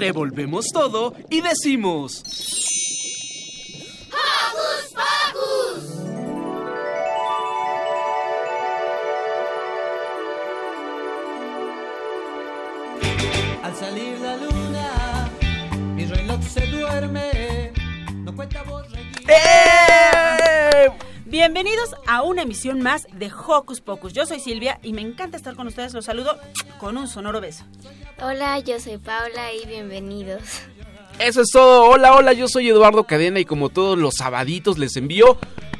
Revolvemos todo y decimos... ¡Hocus Pocus! Al salir la luna, mi reloj se duerme. No cuenta voz ¡Eh! Bienvenidos a una emisión más de Hocus Pocus. Yo soy Silvia y me encanta estar con ustedes. Los saludo con un sonoro beso. Hola, yo soy Paula y bienvenidos. Eso es todo. Hola, hola, yo soy Eduardo Cadena y como todos los sabaditos les envío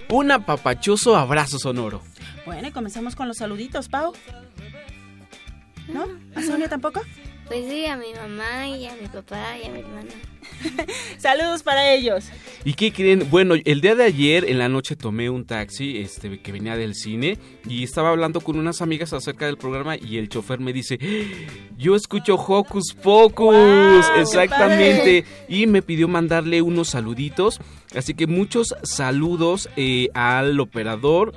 un apapachoso abrazo sonoro. Bueno, y comenzamos con los saluditos, Pau. ¿No? ¿A Sonia tampoco? Pues sí, a mi mamá y a mi papá y a mi hermana. Saludos para ellos. ¿Y qué creen? Bueno, el día de ayer en la noche tomé un taxi este, que venía del cine y estaba hablando con unas amigas acerca del programa y el chofer me dice, yo escucho Hocus Pocus, exactamente, y me pidió mandarle unos saluditos, así que muchos saludos eh, al operador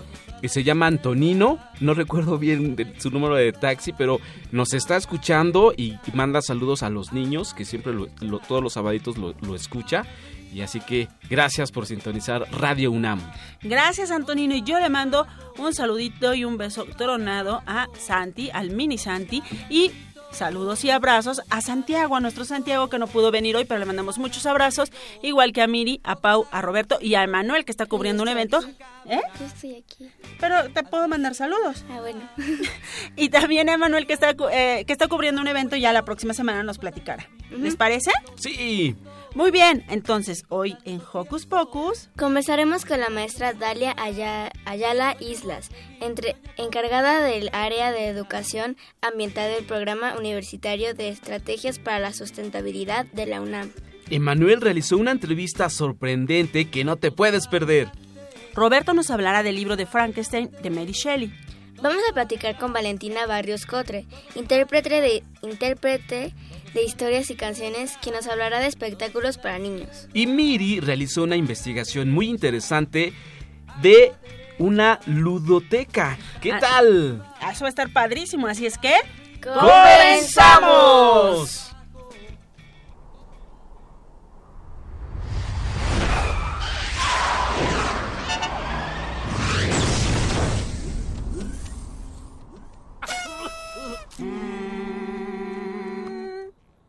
se llama Antonino, no recuerdo bien su número de taxi, pero nos está escuchando y manda saludos a los niños, que siempre todos los sabaditos lo, lo, escucha. Y así que gracias por sintonizar Radio UNAM. Gracias Antonino y yo le mando un saludito y un beso tronado a Santi, al mini Santi y Saludos y abrazos a Santiago, a nuestro Santiago que no pudo venir hoy, pero le mandamos muchos abrazos, igual que a Miri, a Pau, a Roberto y a Emanuel que está cubriendo un evento. ¿Eh? Yo estoy aquí. Pero te puedo mandar saludos. Ah, bueno. y también a Emanuel que está, eh, que está cubriendo un evento y ya la próxima semana nos platicará. Uh -huh. ¿Les parece? Sí. Muy bien, entonces hoy en Hocus Pocus conversaremos con la maestra Dalia Ayala Islas, entre, encargada del área de educación ambiental del programa universitario de estrategias para la sustentabilidad de la UNAM. Emanuel realizó una entrevista sorprendente que no te puedes perder. Roberto nos hablará del libro de Frankenstein de Mary Shelley. Vamos a platicar con Valentina Barrios Cotre, intérprete de, intérprete de historias y canciones, quien nos hablará de espectáculos para niños. Y Miri realizó una investigación muy interesante de una ludoteca. ¿Qué ah, tal? Eso va a estar padrísimo, así es que... ¡Comenzamos!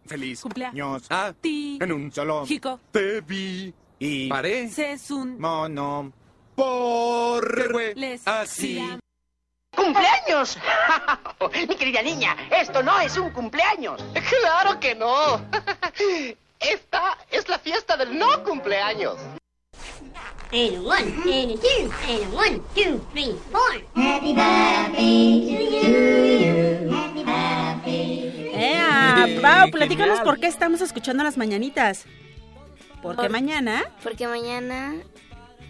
Feliz cumpleaños a ti en un solo Chico te vi y paré es un mono por les así ¡Cumpleaños! Mi querida niña, esto no es un cumpleaños. ¡Claro que no! Esta es la fiesta del no cumpleaños. And one, and two, and one, two, three, four. Happy birthday to you. ¡Eh, Pau! Platícanos por qué estamos escuchando las mañanitas. Porque Por- mañana Porque mañana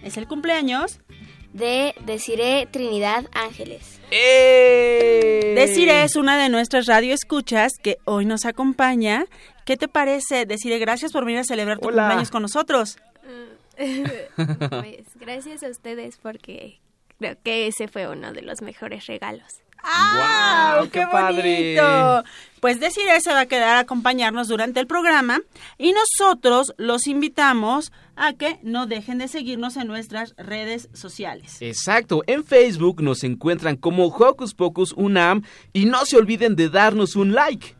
es el cumpleaños. de Desiree Trinidad Ángeles. ¡Eh! Desire es una de nuestras radioescuchas que hoy nos acompaña. ¿Qué te parece, Desire? Gracias por venir a celebrar tu Hola. cumpleaños con nosotros. Pues gracias a ustedes porque creo que ese fue uno de los mejores regalos. ¡Ah! ¡Guau, qué padre! bonito! Pues Desiree se va a quedar a acompañarnos durante el programa y nosotros los invitamos a que no dejen de seguirnos en nuestras redes sociales. Exacto, en Facebook nos encuentran como Hocus Pocus Unam y no se olviden de darnos un like.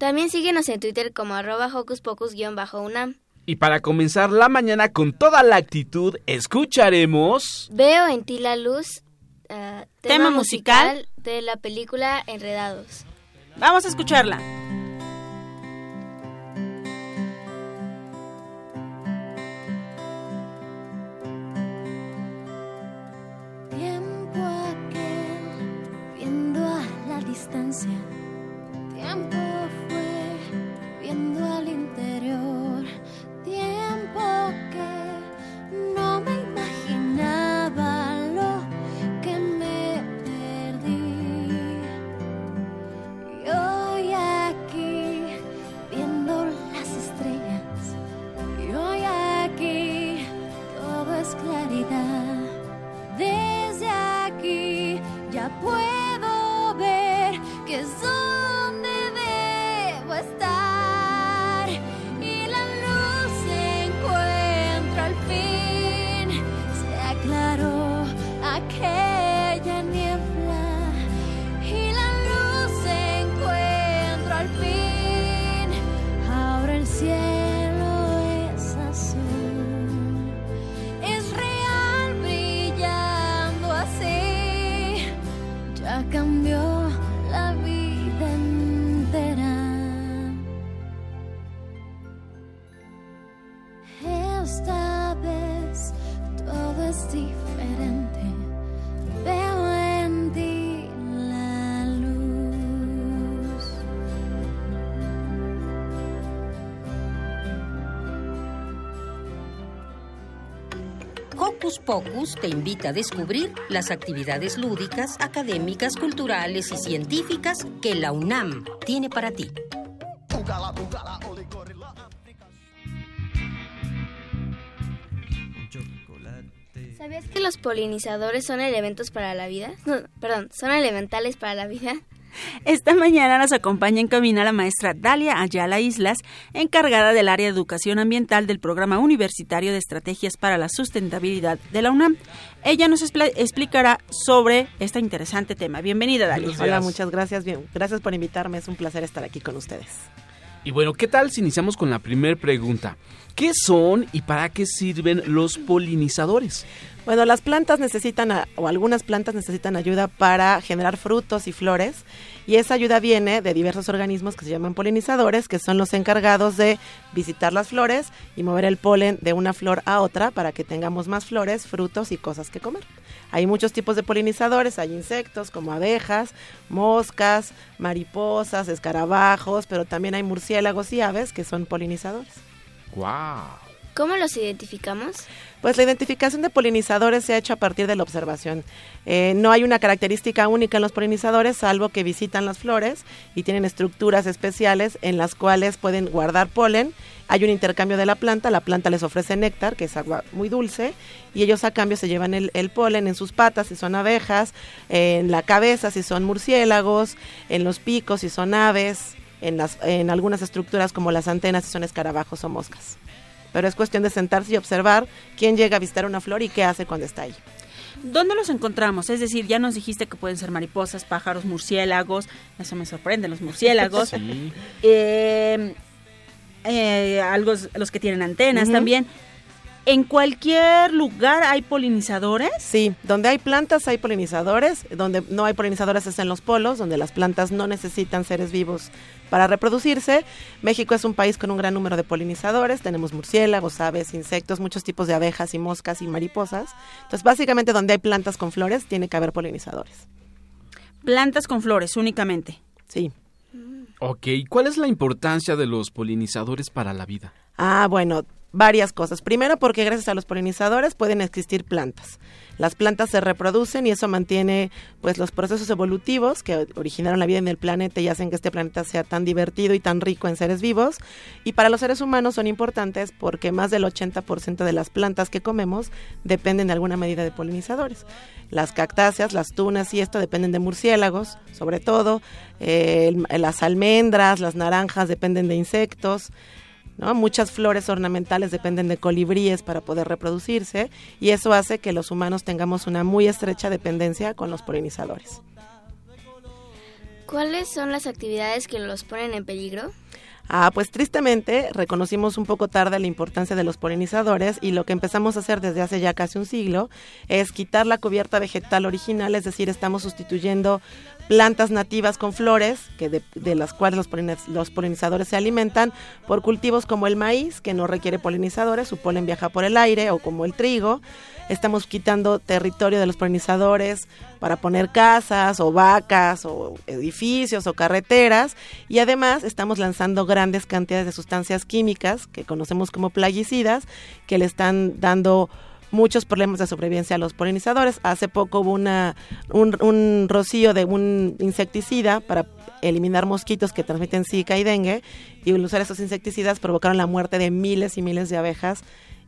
También síguenos en Twitter como arroba hocus pocus-unam. Y para comenzar la mañana con toda la actitud, escucharemos... Veo en ti la luz, ah, tema, Tema musical, musical. de la película Enredados. Vamos a escucharla. Pocus te invita a descubrir las actividades lúdicas, académicas, culturales y científicas que la UNAM tiene para ti. ¿Sabías que los polinizadores son elementos para la vida? Perdón, son elementales para la vida. Esta mañana nos acompaña en cabina la maestra Dalia Ayala Islas, encargada del área de educación ambiental del Programa Universitario de Estrategias para la Sustentabilidad de la UNAM. Ella nos explicará sobre este interesante tema. Bienvenida, Dalia. Hola, muchas gracias. Bien, gracias por invitarme. Es un placer estar aquí con ustedes. Y bueno, ¿qué tal si iniciamos con la primera pregunta? ¿Qué son y para qué sirven los polinizadores? Bueno, las plantas necesitan, o algunas plantas necesitan ayuda para generar frutos y flores, y esa ayuda viene de diversos organismos que se llaman polinizadores, que son los encargados de visitar las flores y mover el polen de una flor a otra para que tengamos más flores, frutos y cosas que comer. Hay muchos tipos de polinizadores, hay insectos como abejas, moscas, mariposas, escarabajos, pero también hay murciélagos y aves que son polinizadores. ¡Guau! ¿Cómo los identificamos? Pues la identificación de polinizadores se ha hecho a partir de la observación. Eh, no hay una característica única en los polinizadores, salvo que visitan las flores y tienen estructuras especiales en las cuales pueden guardar polen. Hay un intercambio de la planta, la planta les ofrece néctar, que es agua muy dulce, y ellos a cambio se llevan el, el polen en sus patas si son abejas, en la cabeza si son murciélagos, en los picos si son aves, en, las, en algunas estructuras como las antenas si son escarabajos o moscas pero es cuestión de sentarse y observar quién llega a visitar una flor y qué hace cuando está ahí. ¿Dónde los encontramos? Es decir, ya nos dijiste que pueden ser mariposas, pájaros, murciélagos. Eso me sorprende, los murciélagos. Sí. Eh, eh, algo, los que tienen antenas también. ¿En cualquier lugar hay polinizadores? Sí, donde hay plantas hay polinizadores, donde no hay polinizadores es en los polos, donde las plantas no necesitan seres vivos para reproducirse. México es un país con un gran número de polinizadores, tenemos murciélagos, aves, insectos, muchos tipos de abejas y moscas y mariposas. Entonces, básicamente donde hay plantas con flores, tiene que haber polinizadores. Plantas con flores únicamente. Sí. Ok, ¿cuál es la importancia de los polinizadores para la vida? Ah, bueno, varias cosas. Primero porque gracias a los polinizadores pueden existir plantas. Las plantas se reproducen y eso mantiene pues los procesos evolutivos que originaron la vida en el planeta y hacen que este planeta sea tan divertido y tan rico en seres vivos. Y para los seres humanos son importantes porque más del 80% de las plantas que comemos dependen de alguna medida de polinizadores. Las cactáceas, las tunas y esto dependen de murciélagos, sobre todo. Eh, las almendras, las naranjas dependen de insectos. Muchas flores ornamentales dependen de colibríes para poder reproducirse y eso hace que los humanos tengamos una muy estrecha dependencia con los polinizadores. ¿Cuáles son las actividades que los ponen en peligro? Ah, pues tristemente reconocimos un poco tarde la importancia de los polinizadores y lo que empezamos a hacer desde hace ya casi un siglo es quitar la cubierta vegetal original, es decir, estamos sustituyendo plantas nativas con flores, que de, las cuales los, polinizadores se alimentan, por cultivos como el maíz, que no requiere polinizadores, su polen viaja por el aire, o como el trigo. Estamos quitando territorio de los polinizadores para poner casas o vacas o edificios o carreteras y además estamos lanzando grandes cantidades de sustancias químicas que conocemos como plaguicidas que le están dando muchos problemas de sobrevivencia a los polinizadores. Hace poco hubo una, un, rocío de un insecticida para eliminar mosquitos que transmiten zika y dengue y al usar esos insecticidas provocaron la muerte de miles y miles de abejas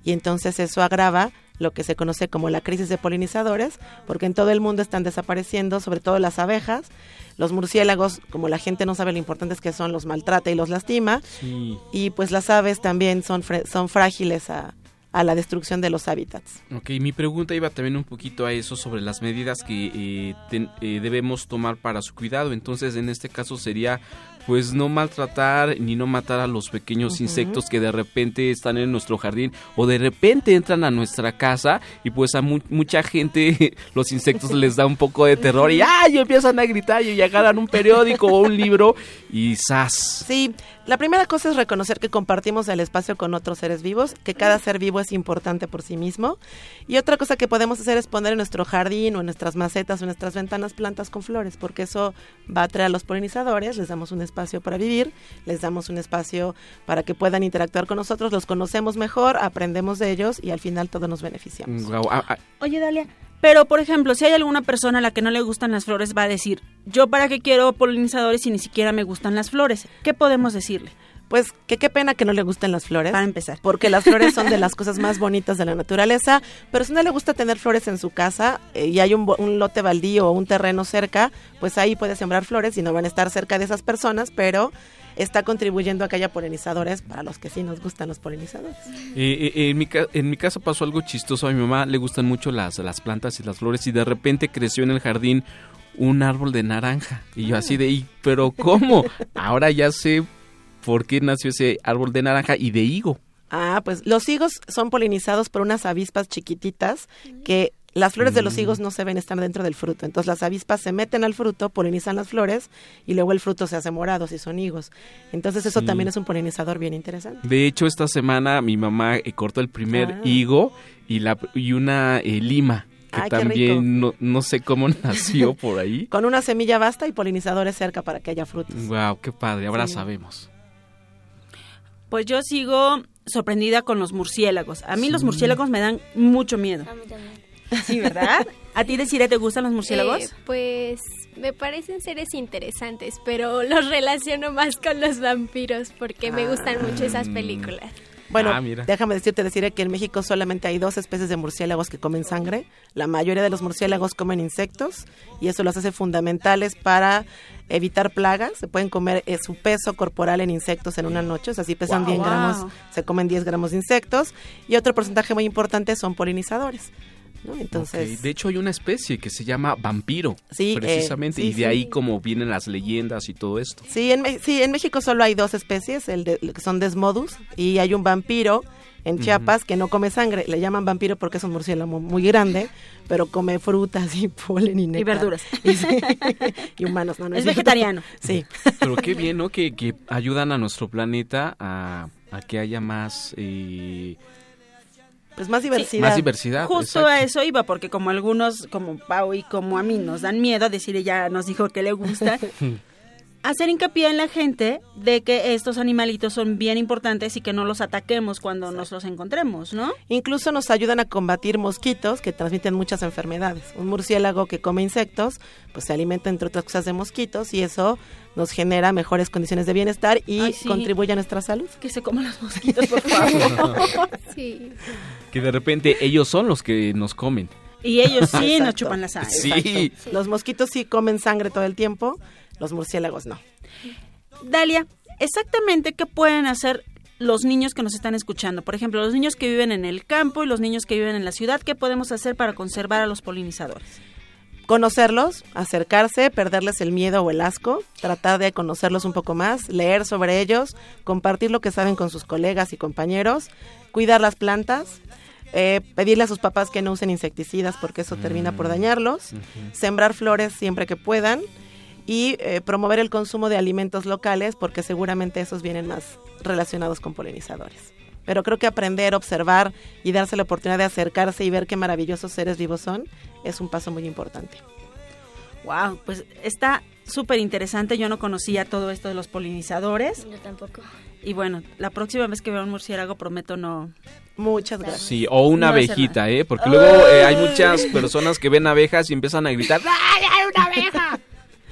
y entonces eso agrava lo que se conoce como la crisis de polinizadores, porque en todo el mundo están desapareciendo, sobre todo las abejas, los murciélagos, como la gente no sabe lo importantes que son, los maltrata y los lastima, y pues las aves también son, son frágiles a, a la destrucción de los hábitats. Ok, mi pregunta iba también un poquito a eso sobre las medidas que eh, eh, debemos tomar para su cuidado. Entonces, en este caso sería pues no maltratar ni no matar a los pequeños insectos que de repente están en nuestro jardín o de repente entran a nuestra casa y pues a mucha gente los insectos les da un poco de terror y ¡ay! empiezan a gritar y agarran un periódico o un libro y ¡zas! Sí, la primera cosa es reconocer que compartimos el espacio con otros seres vivos, que cada ser vivo es importante por sí mismo. Y otra cosa que podemos hacer es poner en nuestro jardín o en nuestras macetas o en nuestras ventanas plantas con flores, porque eso va a atraer a los polinizadores, les damos un espacio para vivir, les damos un espacio para que puedan interactuar con nosotros, los conocemos mejor, aprendemos de ellos y al final todos nos beneficiamos. Ah, ah, Oye, Dalia, pero por ejemplo, si hay alguna persona a la que no le gustan las flores, va a decir, yo para qué quiero polinizadores si ni siquiera me gustan las flores. ¿Qué podemos decirle? Pues que qué pena que no le gusten las flores. Para empezar. Porque las flores son de las cosas más bonitas de la naturaleza, pero si no le gusta tener flores en su casa eh, y hay un, bo- un lote baldío o un terreno cerca, pues ahí puede sembrar flores y no van a estar cerca de esas personas, pero está contribuyendo a que haya polinizadores para los que sí nos gustan los polinizadores. Eh, eh, en, mi ca- en mi casa pasó algo chistoso. A mi mamá le gustan mucho las, las plantas y las flores y de repente creció en el jardín un árbol de naranja. Y yo así de, "¿Y, pero ¿cómo? Ahora ya sé por qué nació ese árbol de naranja y de higo. Ah, pues los higos son polinizados por unas avispas chiquititas que las flores de los higos no se ven estar dentro del fruto. Entonces las avispas se meten al fruto, polinizan las flores y luego el fruto se hace morado si son higos. Entonces eso Sí. también es un polinizador bien interesante. De hecho, esta semana mi mamá eh, cortó el primer Ah. higo y, la, y una eh, lima. Que Ay, también no, no sé cómo nació por ahí. Con una semilla basta y polinizadores cerca para que haya frutos. Wow, qué padre, ahora Sí. sabemos. Pues yo sigo sorprendida con los murciélagos. A mí los murciélagos me dan mucho miedo. A mí también. Sí, ¿verdad? ¿A ti, Desiree, te gustan los murciélagos? Eh, pues me parecen seres interesantes, pero los relaciono más con los vampiros porque me gustan mucho esas películas. Bueno, Ah, mira. déjame decirte, deciré que en México solamente hay dos especies de murciélagos que comen sangre. La mayoría de los murciélagos comen insectos y eso los hace fundamentales para evitar plagas. Se pueden comer eh, su peso corporal en insectos en una noche, o sea, si pesan Guau. 10 gramos, Wow. se comen 10 gramos de insectos. Y otro porcentaje muy importante son polinizadores. ¿No? Entonces, Ok, De hecho, hay una especie que se llama vampiro. Sí, eh, Precisamente. sí, y de sí. ahí como vienen las leyendas y todo esto. Sí, en, Me- sí, en México solo hay dos especies, el de, que son Desmodus y hay un vampiro en Chiapas que no come sangre. Le llaman vampiro porque es un murciélago muy grande, pero come frutas y polen y verduras. Y, sí, y humanos, no, no Es vegetariano. Sí. Pero qué bien, ¿no? Que, que ayudan a nuestro planeta a, a que haya más... eh, Pues más diversidad. Más diversidad. Justo exacto. a eso iba, porque como algunos, como Pau y como a mí, nos dan miedo, decir ya nos dijo que le gusta, hacer hincapié en la gente de que estos animalitos son bien importantes y que no los ataquemos cuando nos los encontremos, ¿no? Incluso nos ayudan a combatir mosquitos que transmiten muchas enfermedades. Un murciélago que come insectos, pues se alimenta entre otras cosas de mosquitos y eso nos genera mejores condiciones de bienestar y Ay, sí. contribuye a nuestra salud. Que se coman los mosquitos, por favor. Sí. Que de repente ellos son los que nos comen. y ellos sí nos chupan la sangre. Sí. Los mosquitos sí comen sangre todo el tiempo, los murciélagos no. Dalia, exactamente qué pueden hacer los niños que nos están escuchando. Por ejemplo, los niños que viven en el campo y los niños que viven en la ciudad, ¿qué podemos hacer para conservar a los polinizadores? Conocerlos, acercarse, perderles el miedo o el asco, tratar de conocerlos un poco más, leer sobre ellos, compartir lo que saben con sus colegas y compañeros, cuidar las plantas, eh, pedirle a sus papás que no usen insecticidas porque eso termina por dañarlos, sembrar flores siempre que puedan y eh, promover el consumo de alimentos locales porque seguramente esos vienen más relacionados con polinizadores. Pero creo que aprender, observar y darse la oportunidad de acercarse y ver qué maravillosos seres vivos son es un paso muy importante. Wow, pues está súper interesante. Yo no conocía todo esto de los polinizadores. Yo tampoco. Y bueno, la próxima vez que vea un murciélago prometo no. Muchas gracias. Sí, o una No abejita. ¿eh? Porque luego eh, hay muchas personas que ven abejas y empiezan a gritar. ¡Ay, hay una abeja!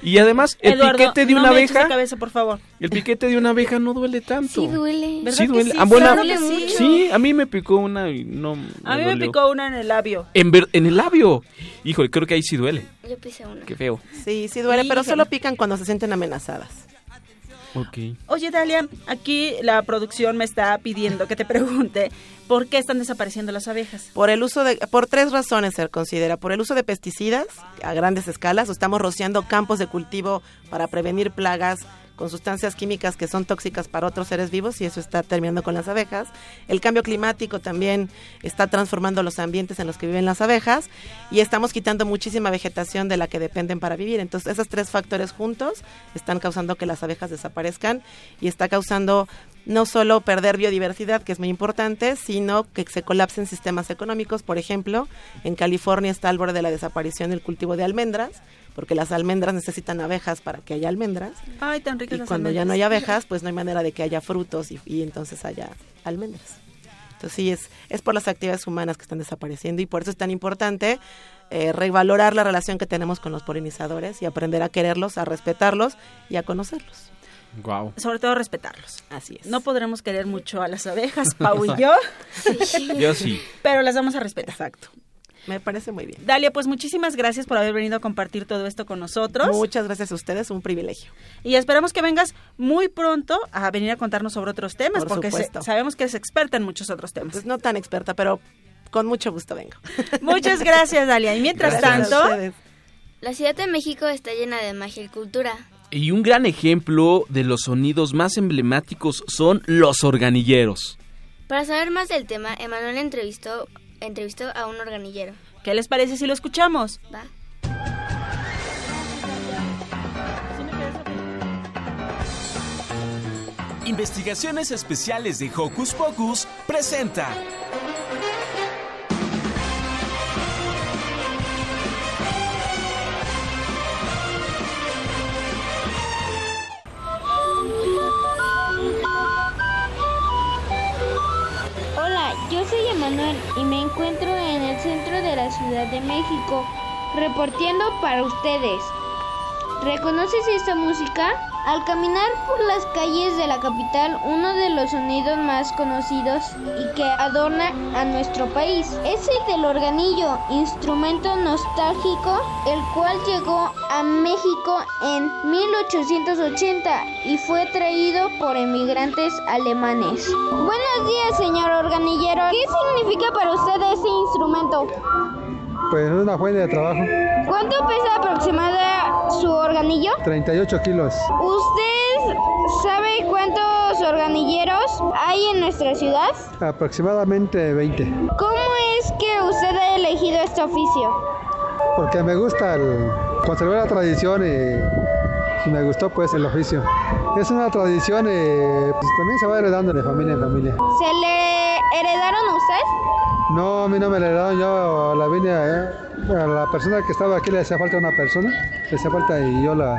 Y además, el Eduardo, piquete de no una me abeja, la cabeza, por favor. el piquete de una abeja no duele tanto. Sí duele. ¿Verdad Sí que duele. sí? Ah, bueno, que sí. a mí me picó una y no A mí me dolió. picó una en el labio. En, ver- en el labio. Híjole, creo que ahí sí duele. Yo pisé una. Qué feo. Sí, sí duele, pero Híjole. solo pican cuando se sienten amenazadas. Ok. Oye, Dalia, aquí la producción me está pidiendo que te pregunte por qué están desapareciendo las abejas. Por el uso de, por tres razones se considera. Por el uso de pesticidas a grandes escalas, o estamos rociando campos de cultivo para prevenir plagas con sustancias químicas que son tóxicas para otros seres vivos y eso está terminando con las abejas. El cambio climático también está transformando los ambientes en los que viven las abejas y estamos quitando muchísima vegetación de la que dependen para vivir. Entonces, esos tres factores juntos están causando que las abejas desaparezcan y está causando no solo perder biodiversidad, que es muy importante, sino que se colapsen sistemas económicos. Por ejemplo, en California está al borde de la desaparición el cultivo de almendras, porque las almendras necesitan abejas para que haya almendras. Ay, tan ricas Y cuando ya no hay abejas, pues no hay manera de que haya frutos y, y entonces haya almendras. Entonces sí, es, es por las actividades humanas que están desapareciendo y por eso es tan importante eh, revalorar la relación que tenemos con los polinizadores y aprender a quererlos, a respetarlos y a conocerlos. Wow. Sobre todo respetarlos. Así es. No podremos querer mucho a las abejas, Pau y yo, Yo sí. pero las vamos a respetar. Exacto. Me parece muy bien. Dalia, pues muchísimas gracias por haber venido a compartir todo esto con nosotros. Muchas gracias a ustedes, un privilegio. Y esperamos que vengas muy pronto a venir a contarnos sobre otros temas, Por porque se- sabemos que eres experta en muchos otros temas. Pues no tan experta, pero con mucho gusto vengo. Muchas gracias, Dalia. Y mientras Gracias a tanto, ustedes. La Ciudad de México está llena de magia y cultura. Y un gran ejemplo de los sonidos más emblemáticos son los organilleros. Para saber más del tema, Emanuel entrevistó, entrevistó a un organillero. ¿qué les parece si lo escuchamos? Va. Investigaciones Especiales de Hocus Pocus presenta. Yo soy Emanuel y me encuentro en el centro de la Ciudad de México, reporteando para ustedes. ¿Reconoces esta música? Al caminar por las calles de la capital, uno de los sonidos más conocidos y que adorna a nuestro país es el del organillo, instrumento nostálgico, el cual llegó a México en 1880 y fue traído por emigrantes alemanes. Buenos días, señor organillero. ¿Qué significa para usted este instrumento? Pues es una fuente de trabajo, ¿Cuánto pesa aproximadamente su organillo? 38 kilos. ¿Usted sabe cuántos organilleros hay en nuestra ciudad? Aproximadamente 20. ¿Cómo es que usted ha elegido este oficio? Porque me gusta el conservar la tradición y, y me gustó pues el oficio. Es una tradición y pues, también se va heredando de familia en familia. ¿Se le heredaron a usted? No, a mí no me la heredaron, yo la vine a, a la persona que estaba aquí le hacía falta una persona, le hacía falta y yo la...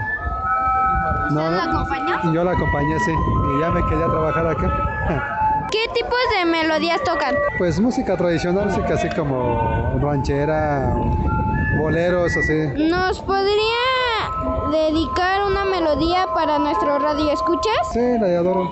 No, ¿Usted la acompañó? Yo la acompañé, sí, y ya me quería trabajar acá. ¿Qué tipos de melodías tocan? Pues música tradicional, música así como ranchera, boleros, así. ¿Nos podría dedicar una melodía para nuestro radio escuchas? Sí, la adoro.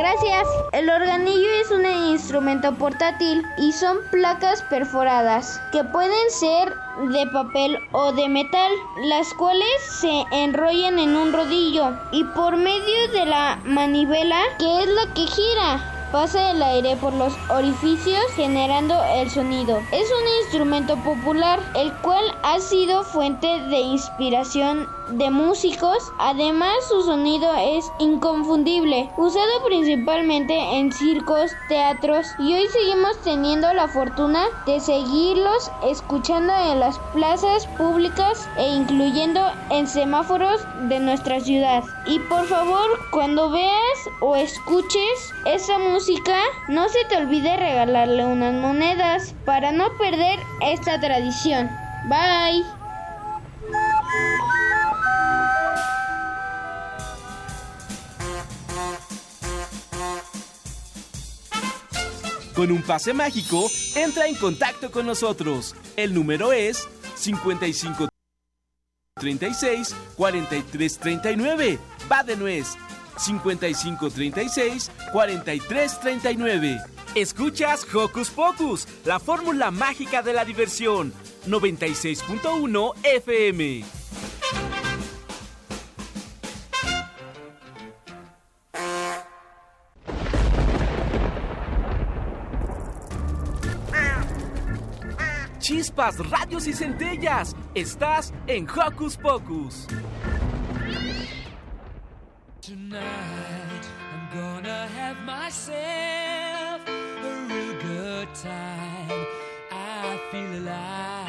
Gracias. El organillo es un instrumento portátil y son placas perforadas que pueden ser de papel o de metal, las cuales se enrollan en un rodillo y por medio de la manivela, que es la que gira, pasa el aire por los orificios generando el sonido. Es un instrumento popular, el cual ha sido fuente de inspiración de músicos. Además, su sonido es inconfundible, usado principalmente en circos, teatros y hoy seguimos teniendo la fortuna de seguirlos escuchando en las plazas públicas e incluyendo en semáforos de nuestra ciudad. Y por favor, cuando veas o escuches esa música, no se te olvide regalarle unas monedas para no perder esta tradición. Bye. Con un pase mágico, entra en contacto con nosotros. El número es 55 36 43 39. Va de nuez. 55 36 43 39. Escuchas Hocus Pocus, la fórmula mágica de la diversión. 96.1 FM. Chispas, radios y centellas. Estás en Hocus Pocus. Tonight, I'm gonna have myself a real good time. I feel alive.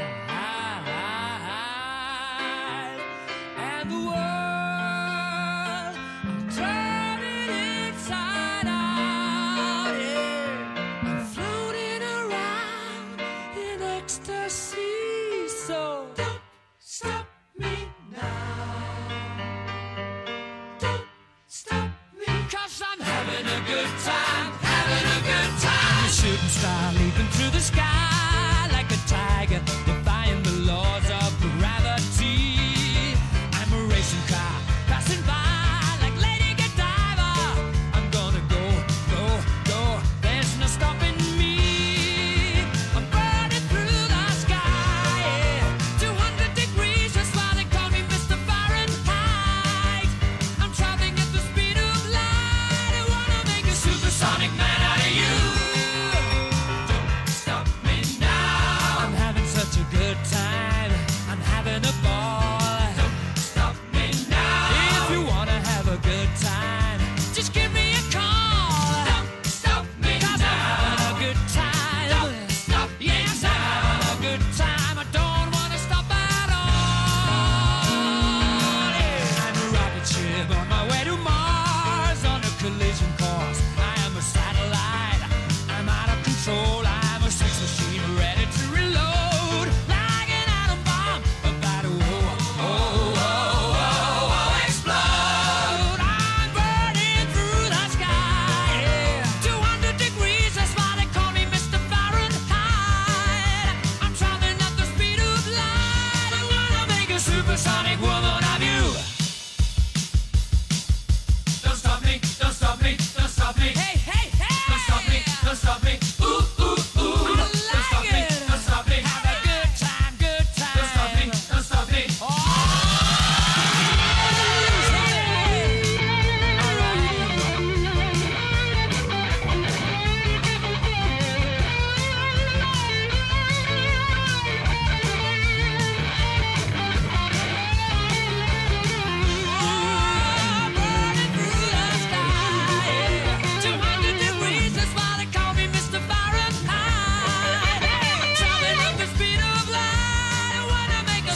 I leave.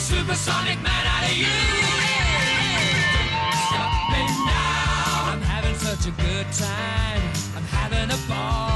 Supersonic man out of you. Stop me now. I'm having such a good time. I'm having a ball.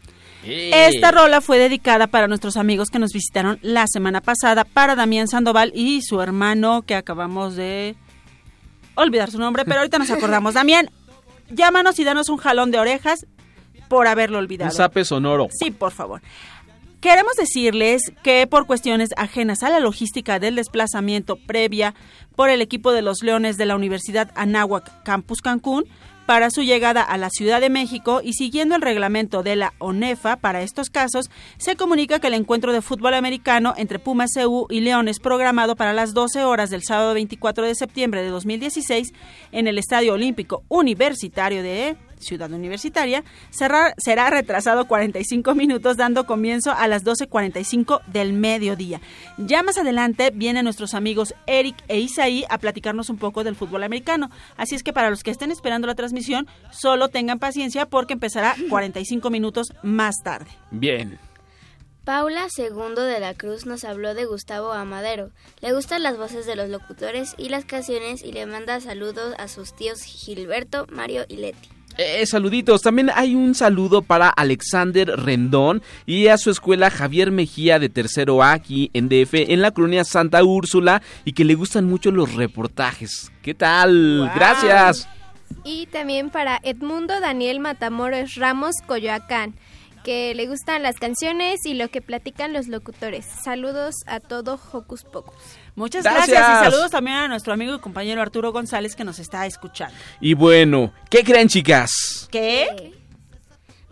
Esta rola fue dedicada para nuestros amigos que nos visitaron la semana pasada, para Damián Sandoval y su hermano que acabamos de olvidar su nombre, pero ahorita nos acordamos. Damián, llámanos y danos un jalón de orejas por haberlo olvidado. Un zape sonoro. Sí, por favor. Queremos decirles que por cuestiones ajenas a la logística del desplazamiento previa por el equipo de los Leones de la Universidad Anáhuac Campus Cancún, para su llegada a la Ciudad de México y siguiendo el reglamento de la ONEFA para estos casos, se comunica que el encuentro de fútbol americano entre Pumas CU y Leones programado para las 12 horas del sábado 24 de septiembre de 2016 en el Estadio Olímpico Universitario de Ciudad Universitaria, será, será retrasado 45 minutos dando comienzo a las 12.45 del mediodía. Ya más adelante vienen nuestros amigos Eric e Isaí a platicarnos un poco del fútbol americano. Así es que para los que estén esperando la transmisión, solo tengan paciencia porque empezará 45 minutos más tarde. Bien. Paula Segundo de la Cruz nos habló de Gustavo Amadero. Le gustan las voces de los locutores y las canciones y le manda saludos a sus tíos Gilberto, Mario y Leti. Eh, saluditos. También hay un saludo para Alexander Rendón y a su escuela Javier Mejía de tercero A aquí en DF, en la colonia Santa Úrsula, y que le gustan mucho los reportajes. ¿Qué tal? Wow. Gracias. Y también para Edmundo Daniel Matamoros Ramos Coyoacán. Que le gustan las canciones y lo que platican los locutores. Saludos a todo Hocus Pocus. Muchas Gracias. gracias. y saludos también a nuestro amigo y compañero Arturo González que nos está escuchando. Y bueno, ¿qué creen, chicas? ¿Qué?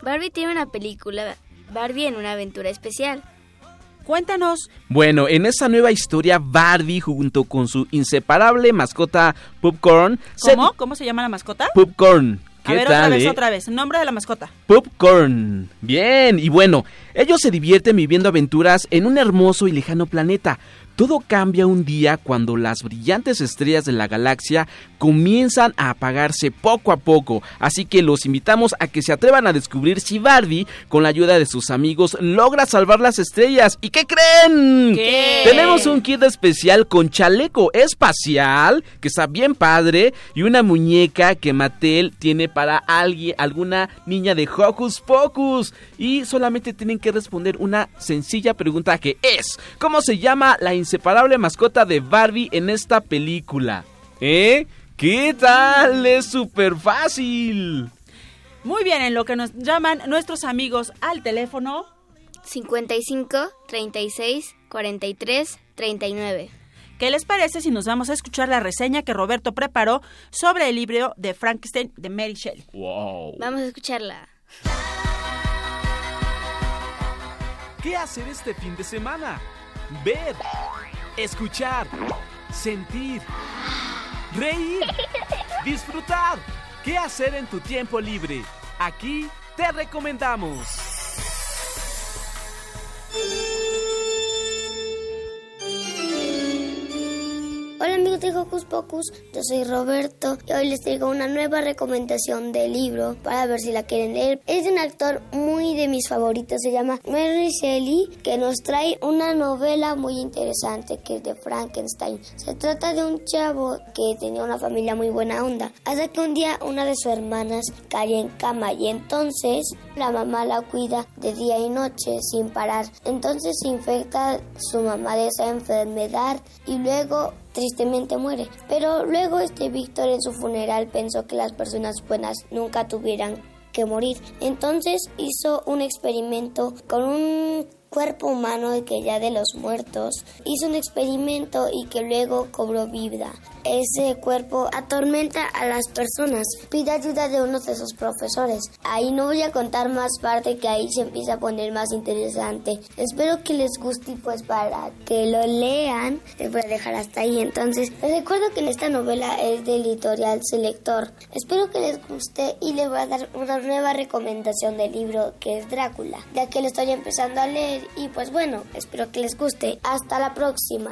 Barbie tiene una película, Barbie en una aventura especial. Cuéntanos. Bueno, en esta nueva historia, Barbie, junto con su inseparable mascota Popcorn. se- ¿Cómo? ¿Cómo se llama la mascota? Popcorn. A ¿Qué ver, tal, otra vez, eh? otra vez. Nombre de la mascota. Popcorn. Bien, y bueno, ellos se divierten viviendo aventuras en un hermoso y lejano planeta. Todo cambia un día cuando las brillantes estrellas de la galaxia comienzan a apagarse poco a poco, así que los invitamos a que se atrevan a descubrir si Barbie, con la ayuda de sus amigos, logra salvar las estrellas. ¿Y qué creen? ¿Qué? Tenemos un kit especial con chaleco espacial, que está bien padre, y una muñeca que Mattel tiene para alguien, alguna niña de Hocus Pocus. Y solamente tienen que responder una sencilla pregunta que es, ¿cómo se llama la inseparable mascota de Barbie en esta película? ¿Eh? ¿Qué tal? Es súper fácil. Muy bien, en lo que nos llaman nuestros amigos al teléfono. 55 36 43 39. ¿Qué les parece si nos vamos a escuchar la reseña que Roberto preparó sobre el libro de Frankenstein de Mary Shelley? Wow. Vamos a escucharla. ¿Qué hacer este fin de semana? Ver, escuchar, sentir, reír, disfrutar. ¿Qué hacer en tu tiempo libre? Aquí te recomendamos. Amigos de Hocus Pocus, yo soy Roberto y hoy les traigo una nueva recomendación de libro para ver si la quieren leer. Es de un actor muy de mis favoritos, se llama Mary Shelley, que nos trae una novela muy interesante que es de Frankenstein. Se trata de un chavo que tenía una familia muy buena onda, hasta que un día una de sus hermanas cae en cama y entonces la mamá la cuida de día y noche sin parar. Entonces se infecta su mamá de esa enfermedad y luego tristemente muere. Pero luego este Víctor en su funeral pensó que las personas buenas nunca tuvieran que morir. Entonces hizo un experimento con un cuerpo humano que ya de los muertos hizo un experimento y que luego cobró vida. Ese cuerpo atormenta a las personas. Pide ayuda de uno de sus profesores. Ahí no voy a contar más parte que ahí se empieza a poner más interesante. Espero que les guste y pues para que lo lean les voy a dejar hasta ahí. Entonces les recuerdo que esta novela es del editorial Selector. Espero que les guste y les voy a dar una nueva recomendación del libro que es Drácula. Ya que lo estoy empezando a leer y pues bueno, espero que les guste. Hasta la próxima.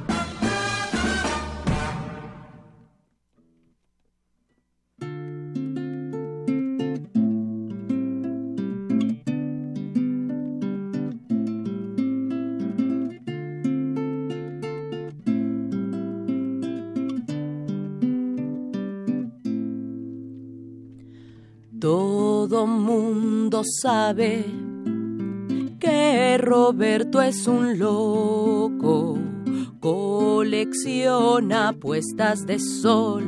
Todo mundo sabe que Roberto es un loco, colecciona puestas de sol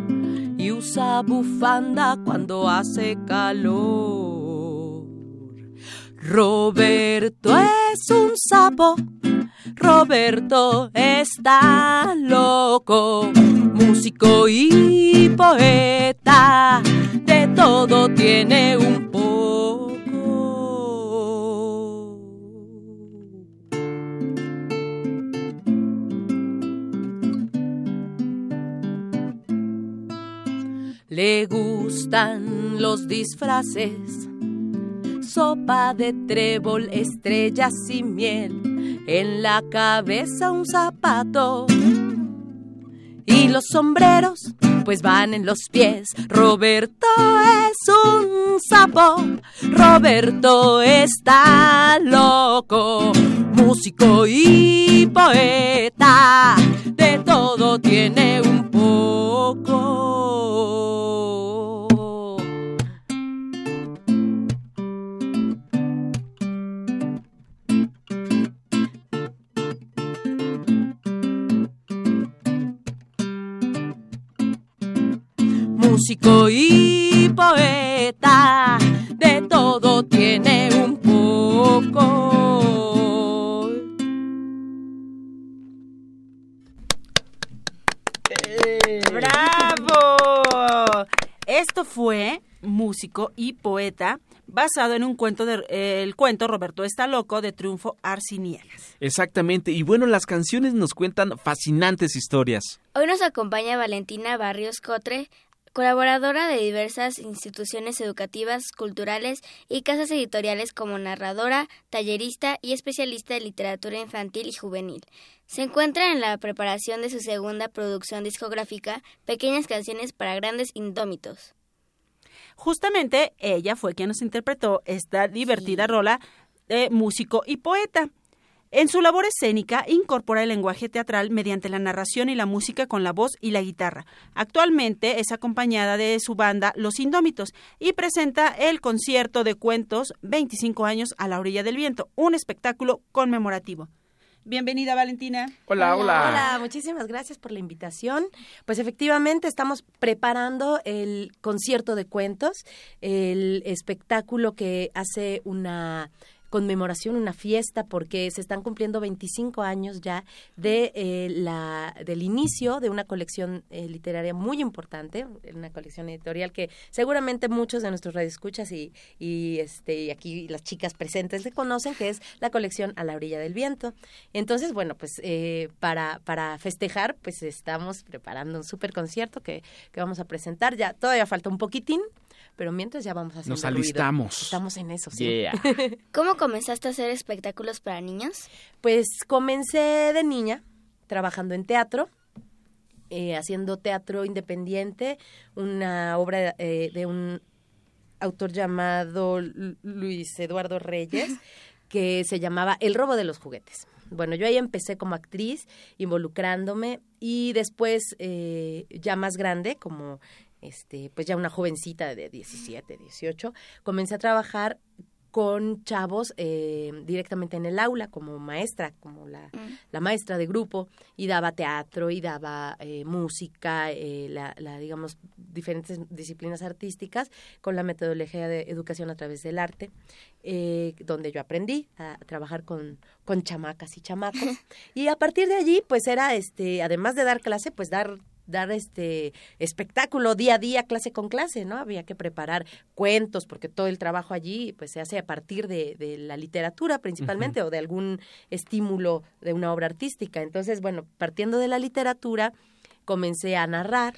y usa bufanda cuando hace calor. Roberto es un sapo, Roberto está loco, músico y poeta, de todo tiene un Le gustan los disfraces, sopa de trébol, estrellas y miel, en la cabeza un zapato. Y los sombreros pues van en los pies. Roberto es un sapo, Roberto está loco, músico y poeta, de todo tiene un músico y poeta, de todo tiene un poco. ¡Bravo! Esto fue músico y poeta basado en un cuento de eh, el cuento Roberto está loco de Triunfo Arciniegas. Exactamente, y bueno, las canciones nos cuentan fascinantes historias. Hoy nos acompaña Valentina Barrios Cotre, colaboradora de diversas instituciones educativas, culturales y casas editoriales como narradora, tallerista y especialista de literatura infantil y juvenil. Se encuentra en la preparación de su segunda producción discográfica, Pequeñas canciones para grandes indómitos. Justamente ella fue quien nos interpretó esta divertida rola de músico y poeta. En su labor escénica incorpora el lenguaje teatral mediante la narración y la música con la voz y la guitarra. Actualmente es acompañada de su banda Los Indómitos y presenta el concierto de cuentos 25 años a la orilla del viento, un espectáculo conmemorativo. Bienvenida Valentina. Hola, hola. Hola, muchísimas gracias por la invitación. Pues efectivamente estamos preparando el concierto de cuentos, el espectáculo que hace una conmemoración, una fiesta, porque se están cumpliendo 25 años ya de eh, la del inicio de una colección eh, literaria muy importante, una colección editorial que seguramente muchos de nuestros radioescuchas y, y este y aquí las chicas presentes le conocen, que es la colección A la orilla del viento. Entonces, bueno, pues eh, para para festejar, pues estamos preparando un super concierto que, que vamos a presentar. Ya todavía falta un poquitín, pero mientras ya vamos haciendo Nos alistamos. ruido. Estamos en eso, sí. Yeah. ¿Cómo comenzaste a hacer espectáculos para niños? Pues comencé de niña trabajando en teatro, eh, haciendo teatro independiente, una obra eh, de un autor llamado Lu- Luis Eduardo Reyes, que se llamaba El robo de los juguetes. Bueno, yo ahí empecé como actriz, involucrándome, y después, eh, ya más grande, como este, pues ya una jovencita de 17, 18, comencé a trabajar con chavos eh, directamente en el aula como maestra, como la, la maestra de grupo, y daba teatro, y daba eh, música, eh, la, la, digamos, diferentes disciplinas artísticas con la metodología de educación a través del arte, donde yo aprendí a trabajar con, con chamacas y chamacos. y a partir de allí, pues era, este, además de dar clase, pues dar dar este espectáculo día a día, clase con clase, ¿no? Había que preparar cuentos, porque todo el trabajo allí pues se hace a partir de, de la literatura principalmente o de algún estímulo de una obra artística. Entonces, bueno, partiendo de la literatura, comencé a narrar.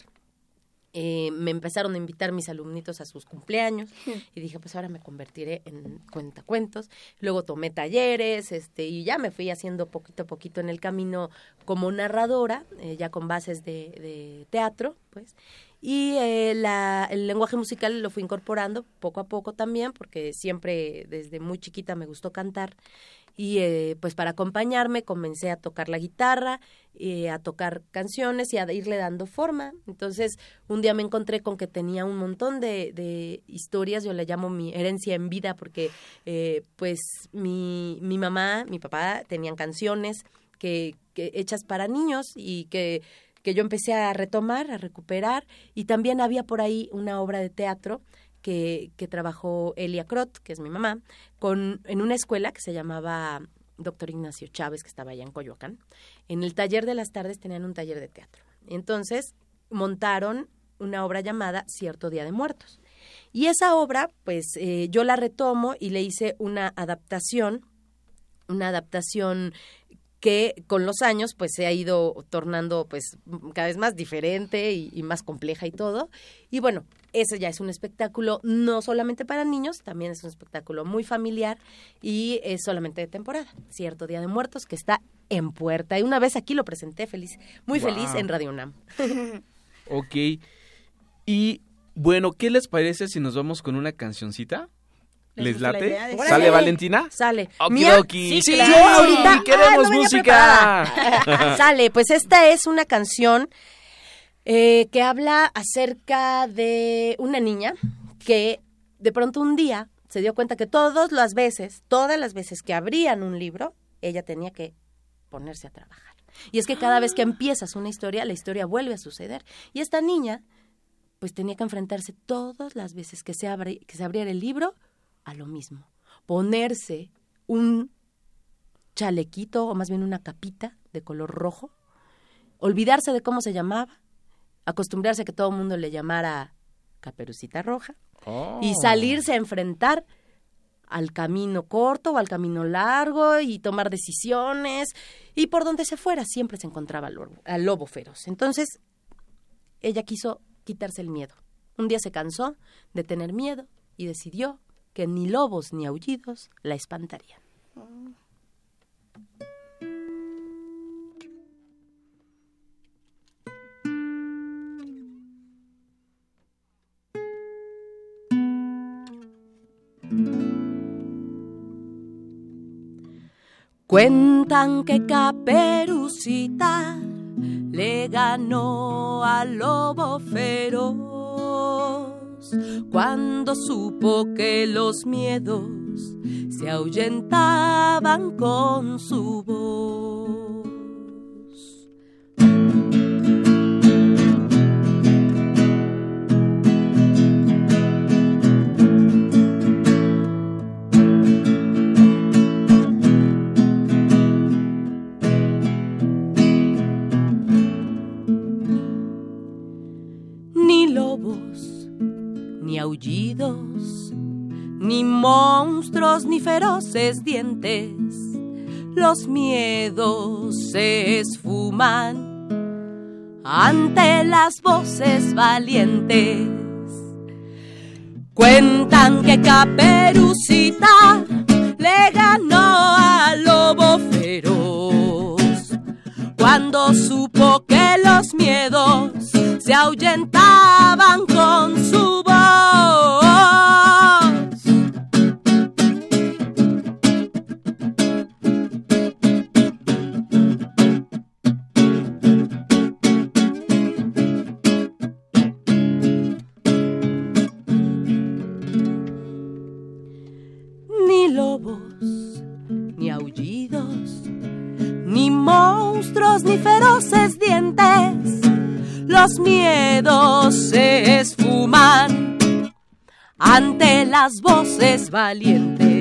Eh, me empezaron a invitar mis alumnitos a sus cumpleaños y dije, pues ahora me convertiré en cuentacuentos. Luego tomé talleres este, y ya me fui haciendo poquito a poquito en el camino como narradora, eh, ya con bases de, de teatro, pues. Y eh, la, el lenguaje musical lo fui incorporando poco a poco también, porque siempre desde muy chiquita me gustó cantar. Y eh, pues para acompañarme comencé a tocar la guitarra, eh, a tocar canciones y a irle dando forma. Entonces un día me encontré con que tenía un montón de, de historias, yo le llamo mi herencia en vida, porque eh, pues mi, mi mamá, mi papá tenían canciones que, que hechas para niños y que que yo empecé a retomar, a recuperar, y también había por ahí una obra de teatro que, trabajó Elia Crot, que es mi mamá, con, en una escuela que se llamaba Doctor Ignacio Chávez, que estaba allá en Coyoacán. En el taller de las tardes tenían un taller de teatro. Entonces montaron una obra llamada Cierto Día de Muertos. Y esa obra, pues eh, yo la retomo y le hice una adaptación, una adaptación que con los años pues se ha ido tornando pues cada vez más diferente y, y, más compleja y todo. Y bueno, ese ya es un espectáculo no solamente para niños, también es un espectáculo muy familiar y es solamente de temporada. Cierto Día de Muertos que está en puerta. Y una vez aquí lo presenté feliz, muy Wow. feliz en Radio UNAM. Ok. Y bueno, ¿qué les parece si nos vamos con una cancioncita? ¿Les ¿Les gusta la late? ¿Sale. Valentina? Sale. Okidoki. Sí, claro. yo ahorita queremos Ah, no música. Sale, pues esta es una canción eh, que habla acerca de una niña que de pronto un día se dio cuenta que todas las veces, todas las veces que abrían un libro, ella tenía que ponerse a trabajar. Y es que cada vez que empiezas una historia, la historia vuelve a suceder. Y esta niña, pues tenía que enfrentarse todas las veces que se, abre, que se abriera el libro a lo mismo. Ponerse un chalequito, o más bien una capita de color rojo, olvidarse de cómo se llamaba, acostumbrarse a que todo el mundo le llamara caperucita roja, y salirse a enfrentar al camino corto o al camino largo y tomar decisiones y por donde se fuera siempre se encontraba al lobo, al lobo feroz. Entonces ella quiso quitarse el miedo. Un día se cansó de tener miedo y decidió que ni lobos ni aullidos la espantarían. Cuentan que Caperucita le ganó al lobo feroz cuando supo que los miedos se ahuyentaban con su voz. Dientes. Los miedos se esfuman ante las voces valientes. Cuentan que Caperucita le ganó al lobo feroz cuando supo que los miedos se ahuyentaban con su ni feroces dientes. Los miedos se esfuman ante las voces valientes.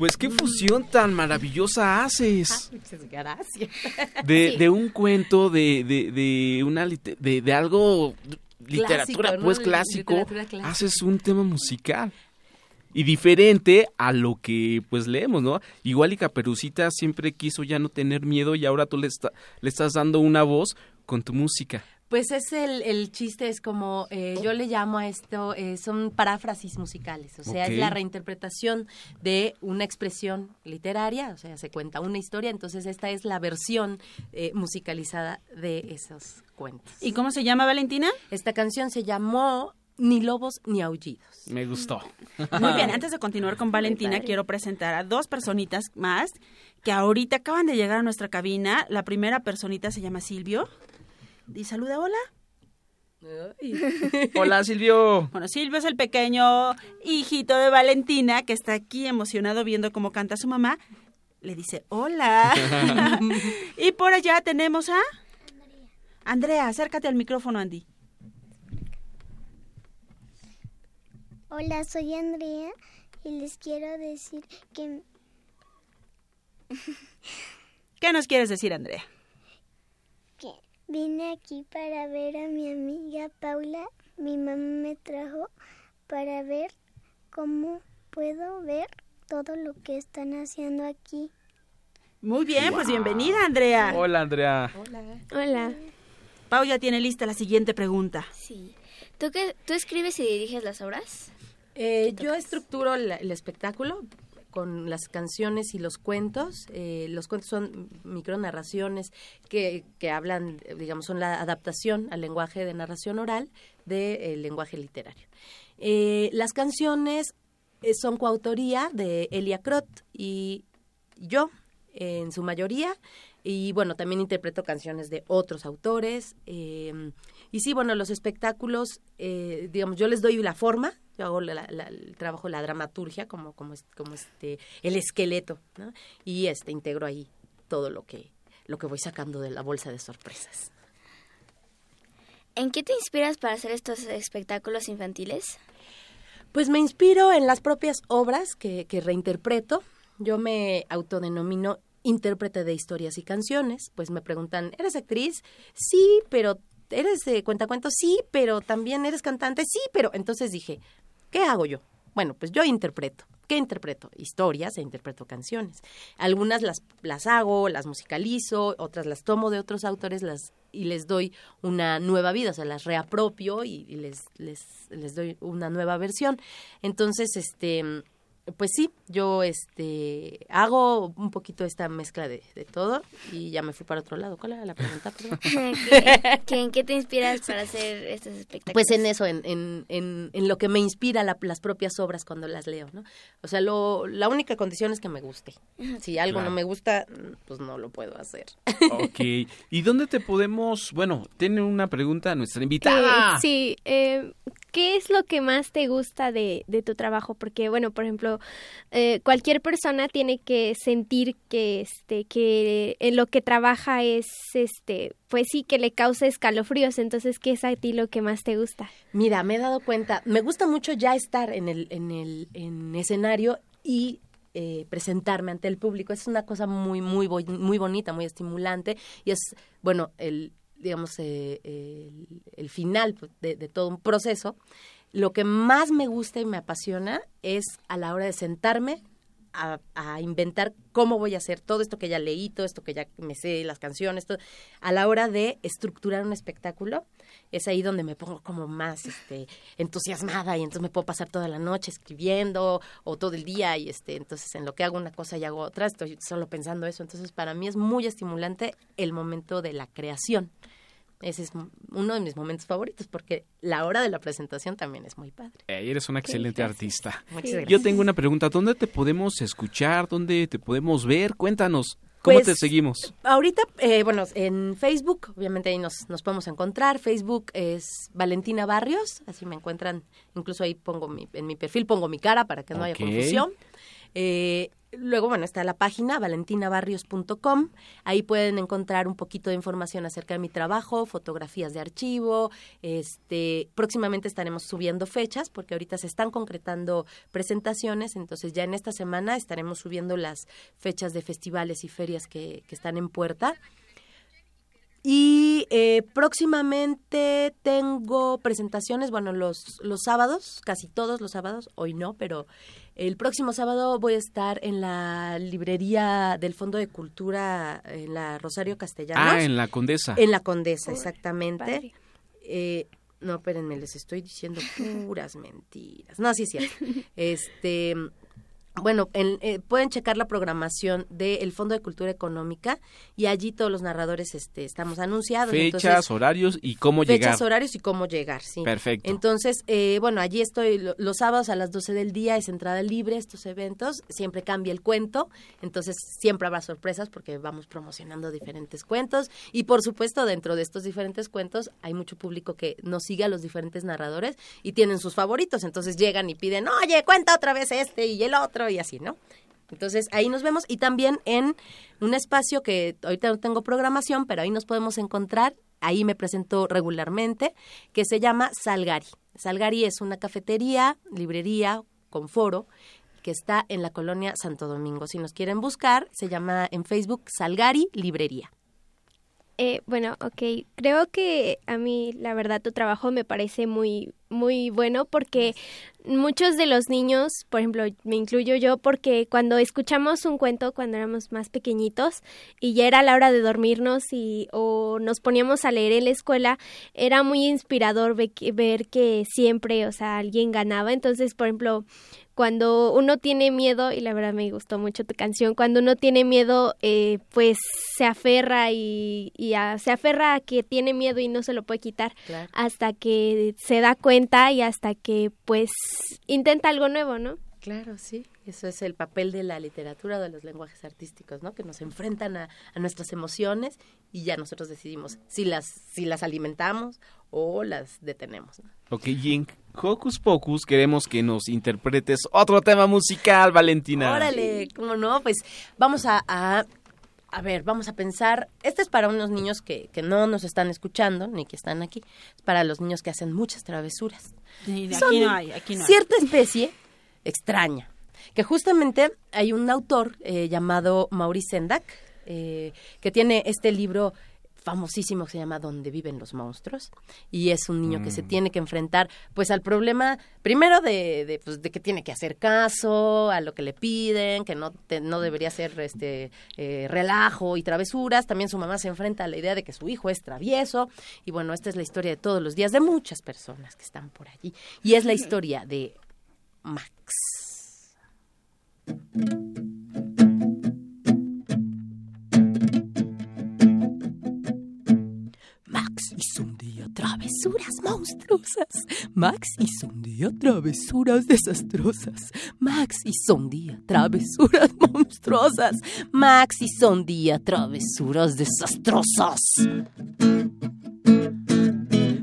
Pues qué fusión tan maravillosa haces. Muchas gracias. De, Sí. de un cuento, de, de, de una de, de algo literatura, Clásico, ¿no? pues clásico, Literatura haces un tema musical. Y diferente a lo que pues leemos, ¿no? Igual y Caperucita siempre quiso ya no tener miedo y ahora tú le, está- le estás dando una voz con tu música. Pues es el, el chiste, es como, eh, yo le llamo a esto, eh, son paráfrasis musicales, o sea, es la reinterpretación de una expresión literaria, o sea, se cuenta una historia, entonces esta es la versión eh, musicalizada de esos cuentos. ¿Y cómo se llama Valentina? Esta canción se llamó Ni lobos ni aullidos. Me gustó. Muy bien, antes de continuar con Valentina, quiero presentar a dos personitas más que ahorita acaban de llegar a nuestra cabina. La primera personita se llama Silvio. Y saluda, hola. Hola Silvio. Bueno, Silvio es el pequeño hijito de Valentina que está aquí emocionado viendo cómo canta su mamá. Le dice, hola. y por allá tenemos a... Andrea, acércate al micrófono, Andy. Hola, soy Andrea y les quiero decir que ¿Qué nos quieres decir, Andrea? Vine aquí para ver a mi amiga Paula. Mi mamá me trajo para ver cómo puedo ver todo lo que están haciendo aquí. Muy bien, pues bienvenida, Andrea. Hola Andrea. Hola. Pau ya tiene lista la siguiente pregunta. Sí. ¿Tú, qué, ¿Tú escribes y diriges las obras? Eh, yo estructuro la- el espectáculo con las canciones y los cuentos. Eh, los cuentos son micronarraciones que, que hablan, digamos, son la adaptación al lenguaje de narración oral del lenguaje literario. Eh, las canciones eh, son coautoría de Elia Crot y yo, en su mayoría. Y bueno, también interpreto canciones de otros autores. Y sí, bueno, los espectáculos, eh, digamos, yo les doy la forma, yo hago la- la- el trabajo, la dramaturgia, como, como, como este, el esqueleto, ¿no? Y este, integro ahí todo lo que, lo que voy sacando de la bolsa de sorpresas. ¿En qué te inspiras para hacer estos espectáculos infantiles? Pues me inspiro en las propias obras que, que reinterpreto. Yo me autodenomino intérprete de historias y canciones. Pues me preguntan, ¿eres actriz? Sí, pero ¿eres de cuentacuentos? Sí, pero también eres cantante? Sí, pero entonces dije, ¿qué hago yo? Bueno, pues yo interpreto. ¿Qué interpreto? Historias e interpreto canciones. Algunas las, las hago, las musicalizo, otras las tomo de otros autores las, y les doy una nueva vida, o sea, las reapropio y, y les, les, les doy una nueva versión. Entonces, este, pues sí, yo este hago un poquito esta mezcla de, de todo y ya me fui para otro lado. ¿Cuál era la pregunta? Perdón? ¿Qué- qué- ¿En qué te inspiras para hacer estos espectáculos? Pues en eso, en, en, en, en lo que me inspira la- las propias obras cuando las leo, ¿no? O sea, lo, la única condición es que me guste. Si algo Claro. no me gusta, pues no lo puedo hacer. Ok. ¿Y dónde te podemos...? Bueno, tiene una pregunta nuestra invitada. Eh, sí, eh, ¿qué es lo que más te gusta de, de tu trabajo? Porque, bueno, por ejemplo, eh, cualquier persona tiene que sentir que, este, que en lo que trabaja es, este, pues sí, que le causa escalofríos. Entonces, ¿qué es a ti lo que más te gusta? Mira, me he dado cuenta, me gusta mucho ya estar en el, en el en escenario y eh, presentarme ante el público. Es una cosa muy, muy, muy bonita, muy estimulante y es, bueno, el, digamos, eh, el, final de todo un proceso. Lo que más me gusta y me apasiona es a la hora de sentarme a, a inventar cómo voy a hacer todo esto que ya leí, todo esto que ya me sé, las canciones, todo, a la hora de estructurar un espectáculo, es ahí donde me pongo como más este, entusiasmada y entonces me puedo pasar toda la noche escribiendo o todo el día y este, entonces en lo que hago una cosa y hago otra, estoy solo pensando eso, entonces para mí es muy estimulante el momento de la creación. Ese es uno de mis momentos favoritos porque la hora de la presentación también es muy padre. Ey, eres una excelente artista. Muchas gracias. Yo tengo una pregunta. ¿Dónde te podemos escuchar? ¿Dónde te podemos ver? Cuéntanos. ¿Cómo Pues, te seguimos? Ahorita, eh, bueno, en Facebook, obviamente ahí nos, nos podemos encontrar. Facebook es Valentina Barrios, así me encuentran. Incluso ahí pongo mi, en mi perfil pongo mi cara para que no haya confusión. Eh, luego, bueno, está la página valentinabarrios.com. Ahí pueden encontrar un poquito de información acerca de mi trabajo, fotografías de archivo. Este, próximamente estaremos subiendo fechas porque ahorita se están concretando presentaciones. Entonces, ya en esta semana estaremos subiendo las fechas de festivales y ferias que, que están en puerta. Y eh, próximamente tengo presentaciones, bueno, los, los sábados, casi todos los sábados, hoy no, pero el próximo sábado voy a estar en la librería del Fondo de Cultura en la Rosario Castellanos. Ah, en la Condesa. En la Condesa, exactamente. Eh, no, espérenme, les estoy diciendo puras mentiras. No, sí es cierto. Este, bueno, en- eh, pueden checar la programación del Fondo de Cultura Económica y allí todos los narradores este, estamos anunciados. Fechas, entonces, horarios y cómo fechas, llegar. horarios y cómo llegar, sí. Perfecto. Entonces, eh, bueno, allí estoy lo- los sábados a las 12 del día, es entrada libre estos eventos, siempre cambia el cuento, entonces siempre habrá sorpresas porque vamos promocionando diferentes cuentos y por supuesto dentro de estos diferentes cuentos hay mucho público que nos sigue a los diferentes narradores y tienen sus favoritos, entonces llegan y piden, oye, cuenta otra vez este y el otro y así, ¿no? Entonces ahí nos vemos y también en un espacio que ahorita no tengo programación, pero ahí nos podemos encontrar, ahí me presento regularmente, que se llama Salgari. Salgari es una cafetería, librería con foro que está en la colonia Santo Domingo. Si nos quieren buscar, se llama en Facebook Salgari Librería. Eh, bueno, ok. Creo que a mí, la verdad, tu trabajo me parece muy, muy bueno porque muchos de los niños, por ejemplo, me incluyo yo, porque cuando escuchamos un cuento cuando éramos más pequeñitos y ya era la hora de dormirnos y o nos poníamos a leer en la escuela, era muy inspirador ve- ver que siempre, o sea, alguien ganaba. Entonces, por ejemplo, cuando uno tiene miedo, y la verdad me gustó mucho tu canción, cuando uno tiene miedo, eh, pues se aferra y, y a- se aferra a que tiene miedo y no se lo puede quitar Claro. hasta que se da cuenta y hasta que pues intenta algo nuevo, ¿no? Claro, sí. Eso es el papel de la literatura o de los lenguajes artísticos, ¿no? Que nos enfrentan a, a nuestras emociones y ya nosotros decidimos si las, si las alimentamos o las detenemos. ¿no? Ok, y en Hocus Pocus queremos que nos interpretes otro tema musical, Valentina. Órale, ¿cómo no? Pues vamos a, a, a ver, vamos a pensar, este es para unos niños que, que no nos están escuchando, ni que están aquí, es para los niños que hacen muchas travesuras. Sí, de Son aquí no hay, aquí no hay. Cierta especie extraña, que justamente hay un autor eh, llamado Maurice Sendak, eh, que tiene este libro famosísimo que se llama Donde viven los monstruos y es un niño que se Mm. tiene que enfrentar pues al problema primero de, de, pues, de que tiene que hacer caso a lo que le piden que no te- no debería ser este eh, relajo y travesuras. También su mamá se enfrenta a la idea de que su hijo es travieso. Y bueno esta es la historia de todos los días de muchas personas que están por allí. Y es la historia de Max travesuras monstruosas. Max hizo un día travesuras desastrosas. Max hizo un día travesuras monstruosas. Max hizo un día travesuras desastrosas.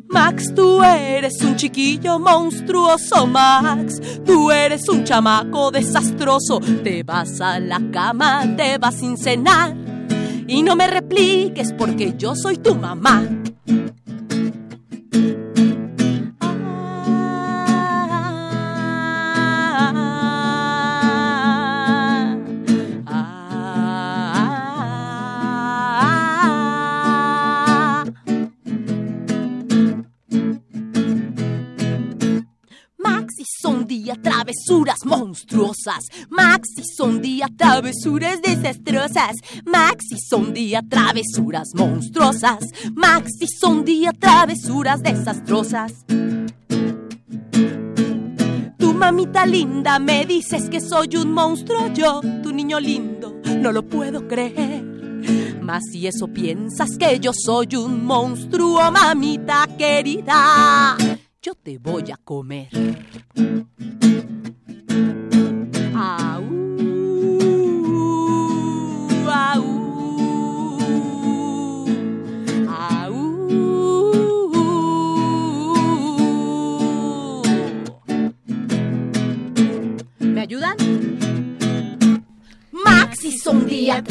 Max, tú eres un chiquillo monstruoso, Max. Tú eres un chamaco desastroso. Te vas a la cama, te vas sin cenar. Y no me repliques porque yo soy tu mamá. Travesuras monstruosas. Max hizo un día travesuras desastrosas. Max hizo un día travesuras monstruosas. Max hizo un día travesuras desastrosas. Tu mamita linda me dices que soy un monstruo yo, tu niño lindo, no lo puedo creer. Mas si eso piensas que yo soy un monstruo, mamita querida, yo te voy a comer.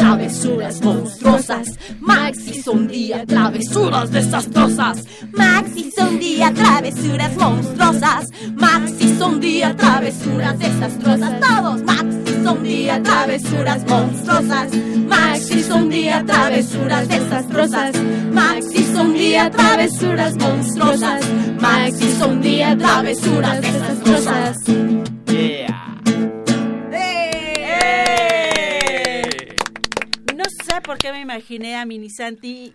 Travesuras monstruosas. Max hizo día travesuras desastrosas. Max hizo día travesuras monstruosas. Max hizo día travesuras desastrosas. Todos. Max hizo día travesuras monstruosas. Max hizo día travesuras desastrosas. Max hizo día travesuras monstruosas. Max hizo día travesuras desastrosas. Por qué me imaginé a Mini Santi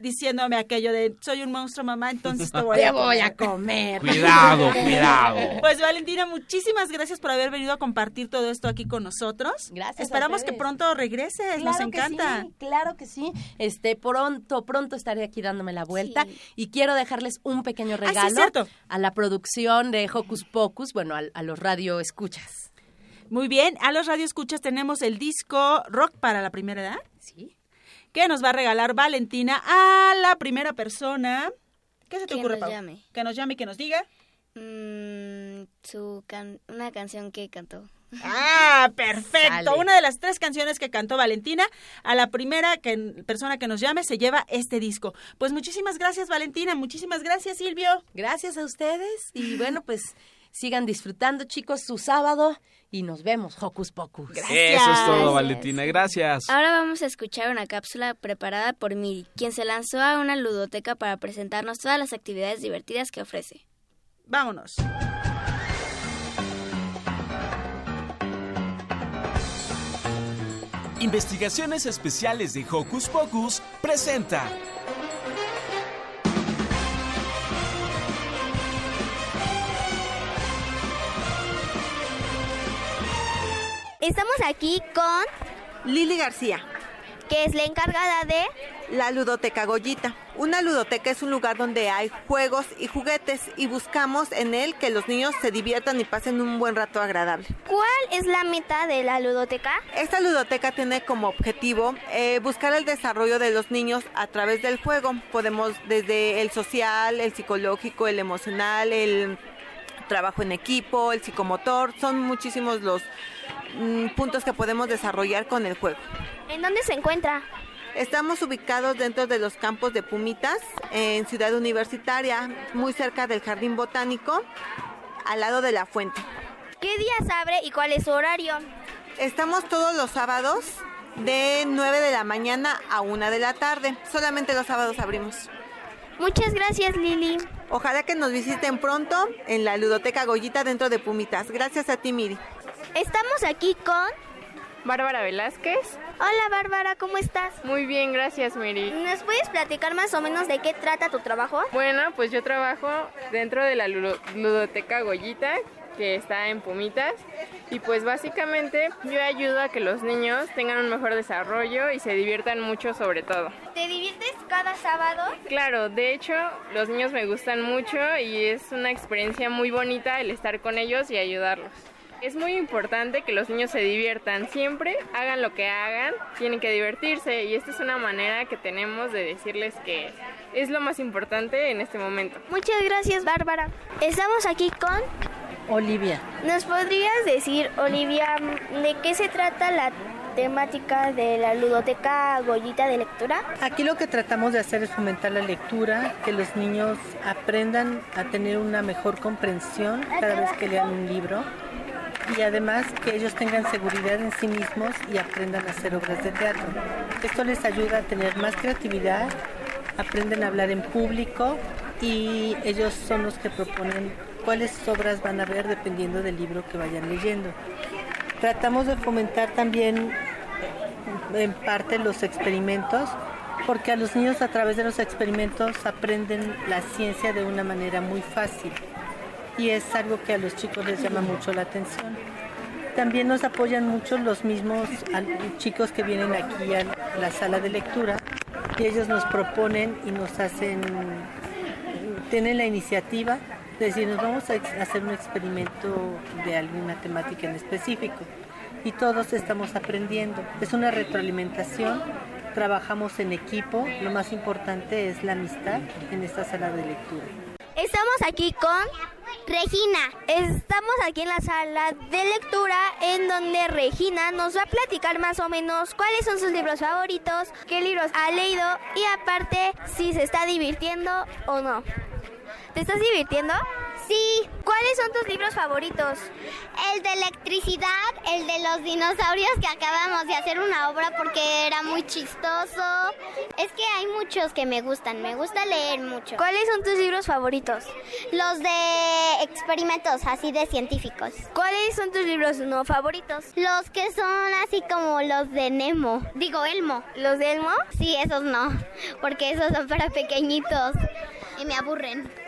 diciéndome aquello de soy un monstruo mamá, entonces te voy, Te a, voy a comer. Cuidado, cuidado. Pues Valentina, muchísimas gracias por haber venido a compartir todo esto aquí con nosotros. Gracias. a Esperamos que pronto regreses, nos Claro que encanta. sí, claro que sí. Este, pronto, pronto estaré aquí dándome la vuelta y quiero dejarles un pequeño Ah, sí, regalo cierto. a la producción de Hocus Pocus, bueno, a, a los radio escuchas. Muy bien, a los radioescuchas tenemos el disco Rock para la primera edad. Sí. Que nos va a regalar Valentina a la primera persona. ¿Qué se te Que ocurre, nos Pau? llame. Que nos llame y que nos diga. Mm, su can- una canción que cantó. Ah, perfecto. Una de las tres canciones que cantó Valentina, a la primera que, persona que nos llame se lleva este disco. Pues muchísimas gracias, Valentina. Muchísimas gracias, Silvio. Gracias a ustedes y bueno, pues sigan disfrutando, chicos, su sábado y nos vemos, Hocus Pocus. Eso es todo, Valentina. Gracias. Ahora vamos a escuchar una cápsula preparada por Miri, quien se lanzó a una ludoteca para presentarnos todas las actividades divertidas que ofrece. Vámonos. Investigaciones Especiales de Hocus Pocus presenta. Estamos aquí con Lili García, que es la encargada de la ludoteca Goyita. Una ludoteca es un lugar donde hay juegos y juguetes y buscamos en él que los niños se diviertan y pasen un buen rato agradable. ¿Cuál es la meta de la ludoteca? Esta ludoteca tiene como objetivo eh, buscar el desarrollo de los niños a través del juego. Podemos desde el social, el psicológico, el emocional, el trabajo en equipo, el psicomotor, son muchísimos los mm, puntos que podemos desarrollar con el juego. ¿En dónde se encuentra? Estamos ubicados dentro de los campos de Pumitas, en Ciudad Universitaria, muy cerca del Jardín Botánico, al lado de la fuente. ¿Qué días abre y cuál es su horario? Estamos todos los sábados de 9 de la mañana a 1 de la tarde. Solamente los sábados abrimos. Muchas gracias, Lili. Ojalá que nos visiten pronto en la Ludoteca Goyita dentro de Pumitas. Gracias a ti, Miri. Estamos aquí con Bárbara Velázquez. Hola Bárbara, ¿cómo estás? Muy bien, gracias Miri. ¿Nos puedes platicar más o menos de qué trata tu trabajo? Bueno, pues yo trabajo dentro de la Ludoteca Goyita, que está en Pumitas. Y pues básicamente yo ayudo a que los niños tengan un mejor desarrollo y se diviertan mucho sobre todo. ¿Te diviertes cada sábado? Claro, de hecho los niños me gustan mucho y es una experiencia muy bonita el estar con ellos y ayudarlos. Es muy importante que los niños se diviertan siempre, hagan lo que hagan, tienen que divertirse y esta es una manera que tenemos de decirles que es lo más importante en este momento. Muchas gracias Bárbara. Estamos aquí con Olivia. ¿Nos podrías decir, Olivia, de qué se trata la temática de la ludoteca Goyita de lectura? Aquí lo que tratamos de hacer es fomentar la lectura, que los niños aprendan a tener una mejor comprensión cada vez que lean un libro y además que ellos tengan seguridad en sí mismos y aprendan a hacer obras de teatro. Esto les ayuda a tener más creatividad, aprenden a hablar en público y ellos son los que proponen cuáles obras van a ver dependiendo del libro que vayan leyendo. Tratamos de fomentar también en parte los experimentos porque a los niños a través de los experimentos aprenden la ciencia de una manera muy fácil y es algo que a los chicos les llama mucho la atención. También nos apoyan mucho los mismos chicos que vienen aquí a la sala de lectura y ellos nos proponen y nos hacen, tienen la iniciativa de decir, nos vamos a hacer un experimento de alguna temática en específico y todos estamos aprendiendo. Es una retroalimentación, trabajamos en equipo, lo más importante es la amistad en esta sala de lectura. Estamos aquí con Regina. Estamos aquí en la sala de lectura en donde Regina nos va a platicar más o menos cuáles son sus libros favoritos, qué libros ha leído y aparte si se está divirtiendo o no. ¿Te estás divirtiendo? Sí. ¿Cuáles son tus libros favoritos? El de electricidad, el de los dinosaurios que acabamos de hacer una obra porque era muy chistoso. Es que hay muchos que me gustan, me gusta leer mucho. ¿Cuáles son tus libros favoritos? Los de experimentos, así de científicos. ¿Cuáles son tus libros no favoritos? Los que son así como los de Nemo. Digo, Elmo. ¿Los de Elmo? Sí, esos no, porque esos son para pequeñitos y me aburren.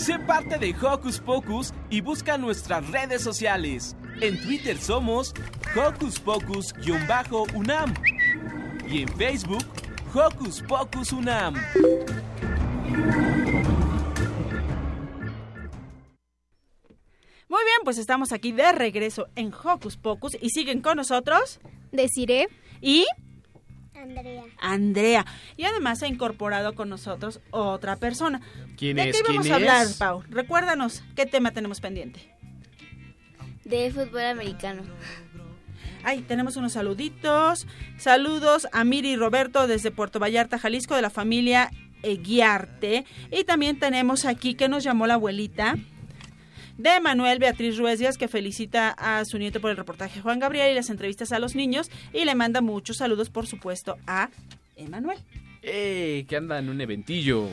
Sé parte de Hocus Pocus y busca nuestras redes sociales. En Twitter somos Hocus Pocus-UNAM y en Facebook Hocus Pocus UNAM. Muy bien, pues estamos aquí de regreso en Hocus Pocus y siguen con nosotros Desiree y Andrea. Andrea. Y además se ha incorporado con nosotros otra persona. ¿Quién ¿De es? qué vamos ¿Quién a hablar, es? Pau? Recuérdanos, ¿qué tema tenemos pendiente? De fútbol americano. Ay, tenemos unos saluditos. Saludos a Miri y Roberto desde Puerto Vallarta, Jalisco, de la familia Eguiarte. Y también tenemos aquí que nos llamó la abuelita de Manuel Beatriz Ruezias, que felicita a su nieto por el reportaje Juan Gabriel y las entrevistas a los niños. Y le manda muchos saludos, por supuesto, a Emanuel. ¡Ey! Que anda en un eventillo.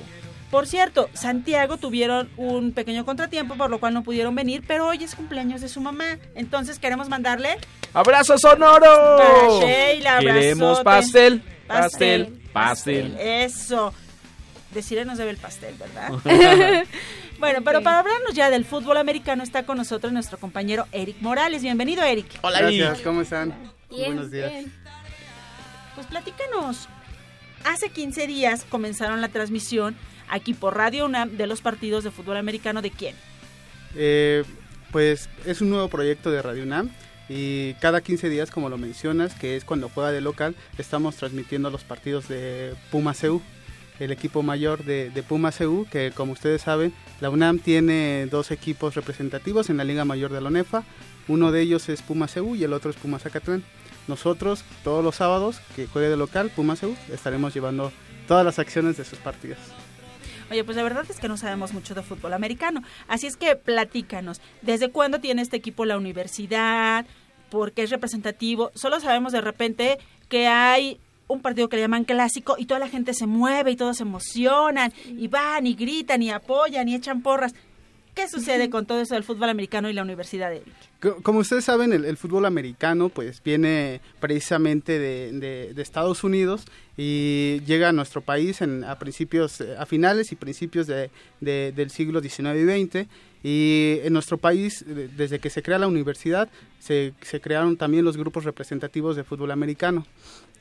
Por cierto, Santiago tuvieron un pequeño contratiempo, por lo cual no pudieron venir, pero hoy es cumpleaños de su mamá. Entonces queremos mandarle ¡Abrazo sonoro! Para Sheila, Queremos pastel, Pastel, pastel, pastel. Eso. Decirle nos debe el pastel, ¿verdad? bueno, pero para hablarnos ya del fútbol americano está con nosotros nuestro compañero Eric Morales. Bienvenido, Eric. Gracias, ¿cómo están? Bien, Buenos días. bien. Pues platícanos. Hace 15 días comenzaron la transmisión aquí por Radio UNAM de los partidos de fútbol americano de quién? Eh, pues es un nuevo proyecto de Radio UNAM y cada 15 días, como lo mencionas, que es cuando juega de local, estamos transmitiendo los partidos de Puma CU, el equipo mayor de, de Puma CU, que como ustedes saben, la UNAM tiene dos equipos representativos en la Liga Mayor de la ONEFA, uno de ellos es Puma CU y el otro es Puma Zacatlán. Nosotros, todos los sábados que juegue de local, Puma CU, estaremos llevando todas las acciones de sus partidos. Oye, pues la verdad es que no sabemos mucho de fútbol americano. Así es que platícanos, ¿desde cuándo tiene este equipo la universidad? ¿Por qué es representativo? Solo sabemos de repente que hay un partido que le llaman clásico y toda la gente se mueve y todos se emocionan y van y gritan y apoyan y echan porras. ¿Qué sucede con todo eso del fútbol americano y la universidad, Eric? Co- Como ustedes saben, el, el fútbol americano pues viene precisamente de, de- de Estados Unidos y llega a nuestro país en, a principios, eh, a finales y principios de, de- del siglo XIX y XX. Y en nuestro país, de- desde que se crea la universidad, se, se crearon también los grupos representativos de fútbol americano.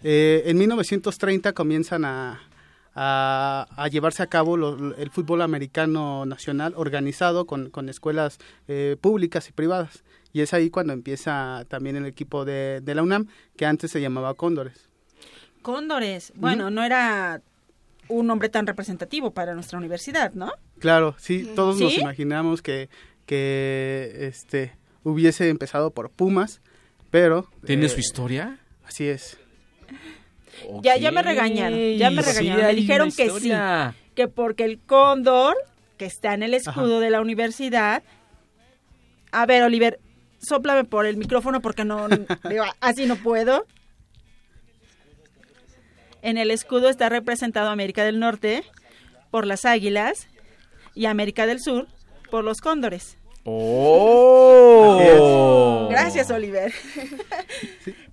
Eh, en 1930 comienzan a, a, a llevarse a cabo lo- el fútbol americano nacional organizado con, con escuelas eh, públicas y privadas. Y es ahí cuando empieza también el equipo de, de la UNAM, que antes se llamaba Cóndores. Cóndores. Bueno, no era un nombre tan representativo para nuestra universidad, ¿no? Claro, sí, todos nos imaginamos que, que este, hubiese empezado por Pumas, pero... ¿Tiene eh, su historia? Así es. Ya, ya me regañaron, ya me sí, regañaron. me dijeron que sí, que porque el cóndor, que está en el escudo de la universidad... A ver, Oliver, sóplame por el micrófono porque no, digo, así no puedo. En el escudo está representado América del Norte por las águilas y América del Sur por los cóndores. ¡Oh! Gracias, Oliver.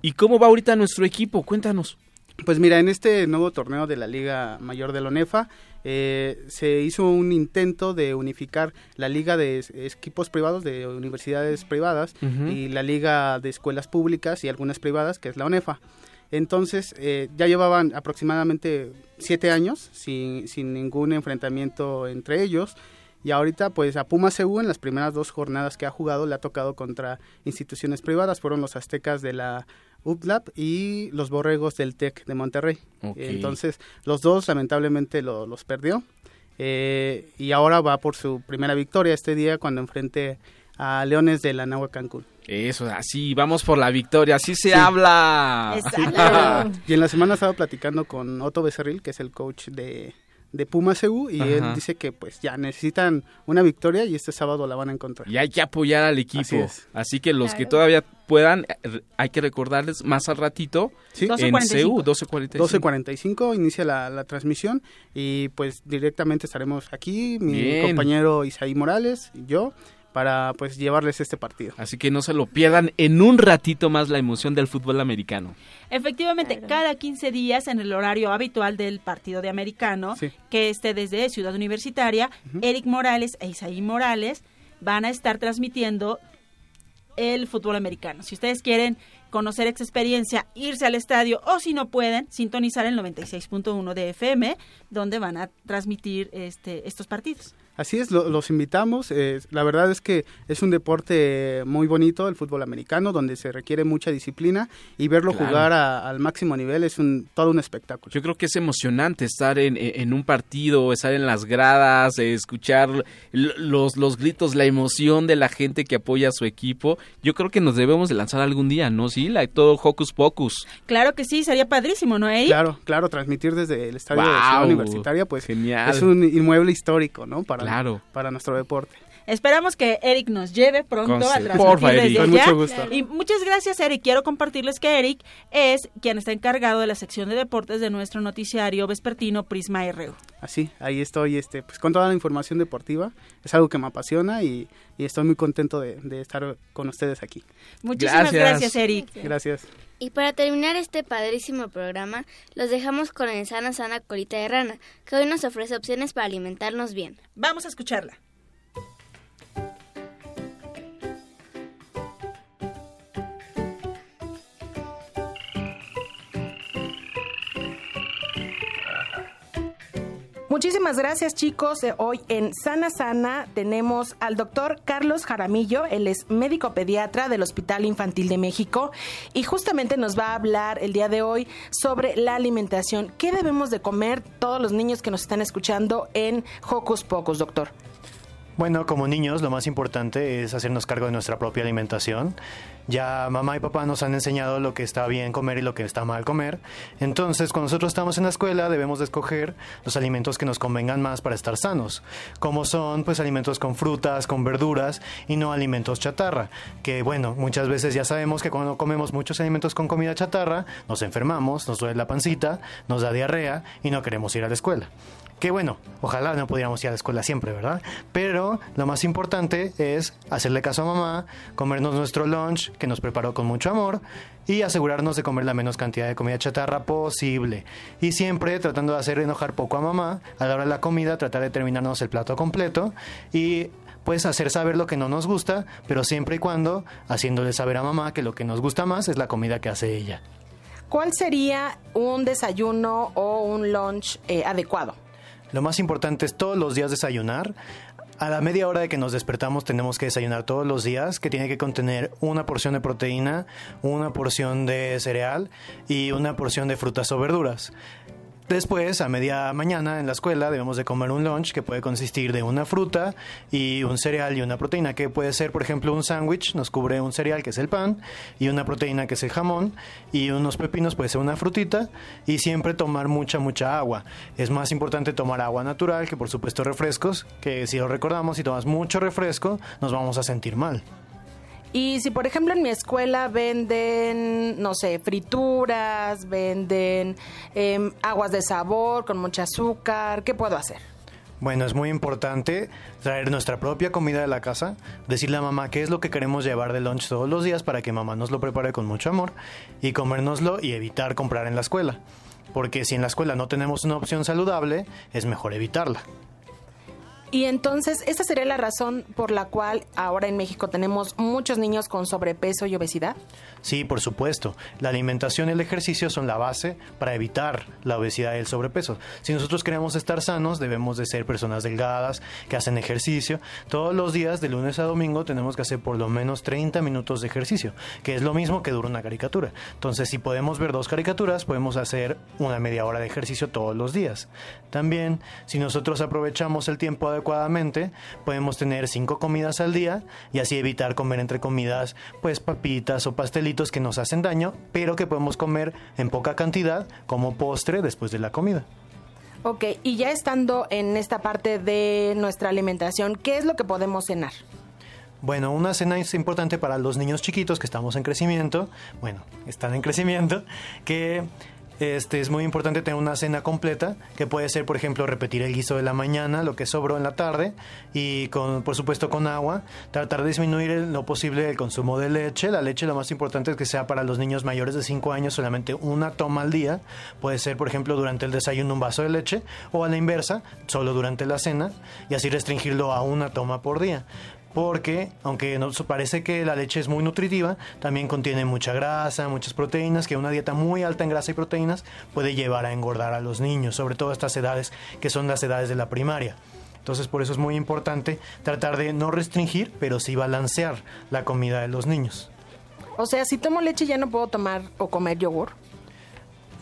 ¿Y cómo va ahorita nuestro equipo? Cuéntanos. Pues mira, en este nuevo torneo de la Liga Mayor de la ONEFA eh, se hizo un intento de unificar la liga de equipos privados de universidades privadas y la liga de escuelas públicas y algunas privadas, que es la ONEFA. Entonces, eh, ya llevaban aproximadamente siete años sin, sin ningún enfrentamiento entre ellos. Y ahorita, pues a Puma CU en las primeras dos jornadas que ha jugado le ha tocado contra instituciones privadas. Fueron los aztecas de la UPLAP y los borregos del TEC de Monterrey. Entonces, los dos lamentablemente lo- los perdió. Eh, y ahora va por su primera victoria este día cuando enfrente a Leones de la Nahua Cancún. Eso, así, vamos por la victoria, así se Sí. habla. y en la semana estaba platicando con Otto Becerril, que es el coach de, de Puma CU, y él dice que pues ya necesitan una victoria y este sábado la van a encontrar. Y hay que apoyar al equipo. Así que los que todavía puedan, eh, hay que recordarles más al ratito Sí. en CU 1245. 12.45 inicia la, la transmisión y pues directamente estaremos aquí, mi Bien. compañero Isaí Morales y yo, para pues llevarles este partido. Así que no se lo pierdan en un ratito más la emoción del fútbol americano. Efectivamente, cada 15 días en el horario habitual del partido de americano, Sí. que esté desde Ciudad Universitaria, Eric Morales e Isaí Morales van a estar transmitiendo el fútbol americano. Si ustedes quieren conocer esta experiencia, irse al estadio o si no pueden, sintonizar el 96.1 de FM, donde van a transmitir este, estos partidos. Así es, lo- los invitamos. eh, la verdad es que es un deporte muy bonito, el fútbol americano, donde se requiere mucha disciplina y verlo Claro. jugar a- al máximo nivel es un, todo un espectáculo. Yo creo que es emocionante estar en, en un partido, estar en las gradas, eh, escuchar los, los gritos, la emoción de la gente que apoya a su equipo. Yo creo que nos debemos de lanzar algún día, ¿no? Sí, la, todo Hocus Pocus. Claro que sí, sería padrísimo, ¿no, Eric? Claro, claro, transmitir desde el estadio de Guau, Ciudad Universitaria, pues genial. es un inmueble histórico, ¿no? Para, Claro. para nuestro deporte. Esperamos que Eric nos lleve pronto Con- a transmitir Porfa, desde Eric. Con mucho gusto. Y muchas gracias, Eric. Quiero compartirles que Eric es quien está encargado de la sección de deportes de nuestro noticiario vespertino Prisma RU. Así, ahí estoy, este, pues con toda la información deportiva. Es algo que me apasiona y, y estoy muy contento de, de estar con ustedes aquí. Muchísimas gracias, Gracias. Eric. Gracias. Y para terminar este padrísimo programa, los dejamos con el Sana Sana Colita de Rana, que hoy nos ofrece opciones para alimentarnos bien. Vamos a escucharla. Muchísimas gracias chicos. Eh, Hoy en Sana Sana tenemos al doctor Carlos Jaramillo, él es médico pediatra del Hospital Infantil de México y justamente nos va a hablar el día de hoy sobre la alimentación. ¿Qué debemos de comer todos los niños que nos están escuchando en Hocus Pocus, doctor? Bueno, como niños, lo más importante es hacernos cargo de nuestra propia alimentación. Ya mamá y papá nos han enseñado lo que está bien comer y lo que está mal comer. Entonces, cuando nosotros estamos en la escuela, debemos de escoger los alimentos que nos convengan más para estar sanos, como son pues alimentos con frutas, con verduras y no alimentos chatarra. Que bueno, muchas veces ya sabemos que cuando comemos muchos alimentos con comida chatarra, nos enfermamos, nos duele la pancita, nos da diarrea y no queremos ir a la escuela. Que bueno, ojalá no pudiéramos ir a la escuela siempre, ¿verdad? Pero lo más importante es hacerle caso a mamá, comernos nuestro lunch que nos preparó con mucho amor y asegurarnos de comer la menos cantidad de comida chatarra posible. Y siempre tratando de hacer enojar poco a mamá, a la hora de la comida tratar de terminarnos el plato completo y pues hacer saber lo que no nos gusta, pero siempre y cuando haciéndole saber a mamá que lo que nos gusta más es la comida que hace ella. ¿Cuál sería un desayuno o un lunch eh, adecuado? Lo más importante es todos los días desayunar. A la media hora de que nos despertamos tenemos que desayunar todos los días, que tiene que contener una porción de proteína, una porción de cereal y una porción de frutas o verduras. Después, a media mañana en la escuela, debemos de comer un lunch que puede consistir de una fruta y un cereal y una proteína, que puede ser, por ejemplo, un sándwich, nos cubre un cereal que es el pan, y una proteína que es el jamón, y unos pepinos puede ser una frutita, y siempre tomar mucha, mucha agua. Es más importante tomar agua natural que, por supuesto, refrescos, que si lo recordamos, si tomas mucho refresco, nos vamos a sentir mal. Y si, por ejemplo, en mi escuela venden, no sé, frituras, venden em, aguas de sabor con mucho azúcar, ¿qué puedo hacer? Bueno, es muy importante traer nuestra propia comida de la casa, decirle a mamá qué es lo que queremos llevar de lunch todos los días para que mamá nos lo prepare con mucho amor y comérnoslo y evitar comprar en la escuela. Porque si en la escuela no tenemos una opción saludable, es mejor evitarla. Y entonces, ¿esta sería la razón por la cual ahora en México tenemos muchos niños con sobrepeso y obesidad? Sí, por supuesto. La alimentación y el ejercicio son la base para evitar la obesidad y el sobrepeso. Si nosotros queremos estar sanos, debemos de ser personas delgadas, que hacen ejercicio. Todos los días, de lunes a domingo, tenemos que hacer por lo menos 30 minutos de ejercicio, que es lo mismo que dura una caricatura. Entonces, si podemos ver dos caricaturas, podemos hacer una media hora de ejercicio todos los días. También, si nosotros aprovechamos el tiempo adecuadamente, podemos tener cinco comidas al día y así evitar comer entre comidas, pues papitas o pastelitos que nos hacen daño, pero que podemos comer en poca cantidad como postre después de la comida. Ok, y ya estando en esta parte de nuestra alimentación, ¿qué es lo que podemos cenar? Bueno, una cena es importante para los niños chiquitos que estamos en crecimiento, bueno, están en crecimiento, que este, es muy importante tener una cena completa, que puede ser, por ejemplo, repetir el guiso de la mañana, lo que sobró en la tarde, y con, por supuesto con agua, tratar de disminuir lo posible el consumo de leche. La leche lo más importante es que sea para los niños mayores de 5 años solamente una toma al día. Puede ser, por ejemplo, durante el desayuno un vaso de leche, o a la inversa, solo durante la cena, y así restringirlo a una toma por día porque aunque nos parece que la leche es muy nutritiva, también contiene mucha grasa, muchas proteínas, que una dieta muy alta en grasa y proteínas puede llevar a engordar a los niños, sobre todo estas edades que son las edades de la primaria. Entonces por eso es muy importante tratar de no restringir, pero sí balancear la comida de los niños. O sea, si tomo leche ya no puedo tomar o comer yogur.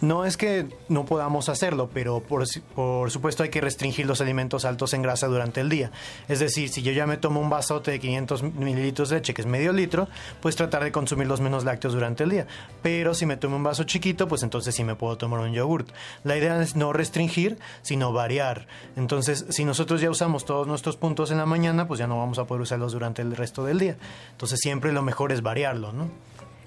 No es que no podamos hacerlo, pero por, por supuesto hay que restringir los alimentos altos en grasa durante el día. Es decir, si yo ya me tomo un vasote de 500 mililitros de leche, que es medio litro, pues tratar de consumir los menos lácteos durante el día. Pero si me tomo un vaso chiquito, pues entonces sí me puedo tomar un yogurt. La idea es no restringir, sino variar. Entonces, si nosotros ya usamos todos nuestros puntos en la mañana, pues ya no vamos a poder usarlos durante el resto del día. Entonces, siempre lo mejor es variarlo, ¿no?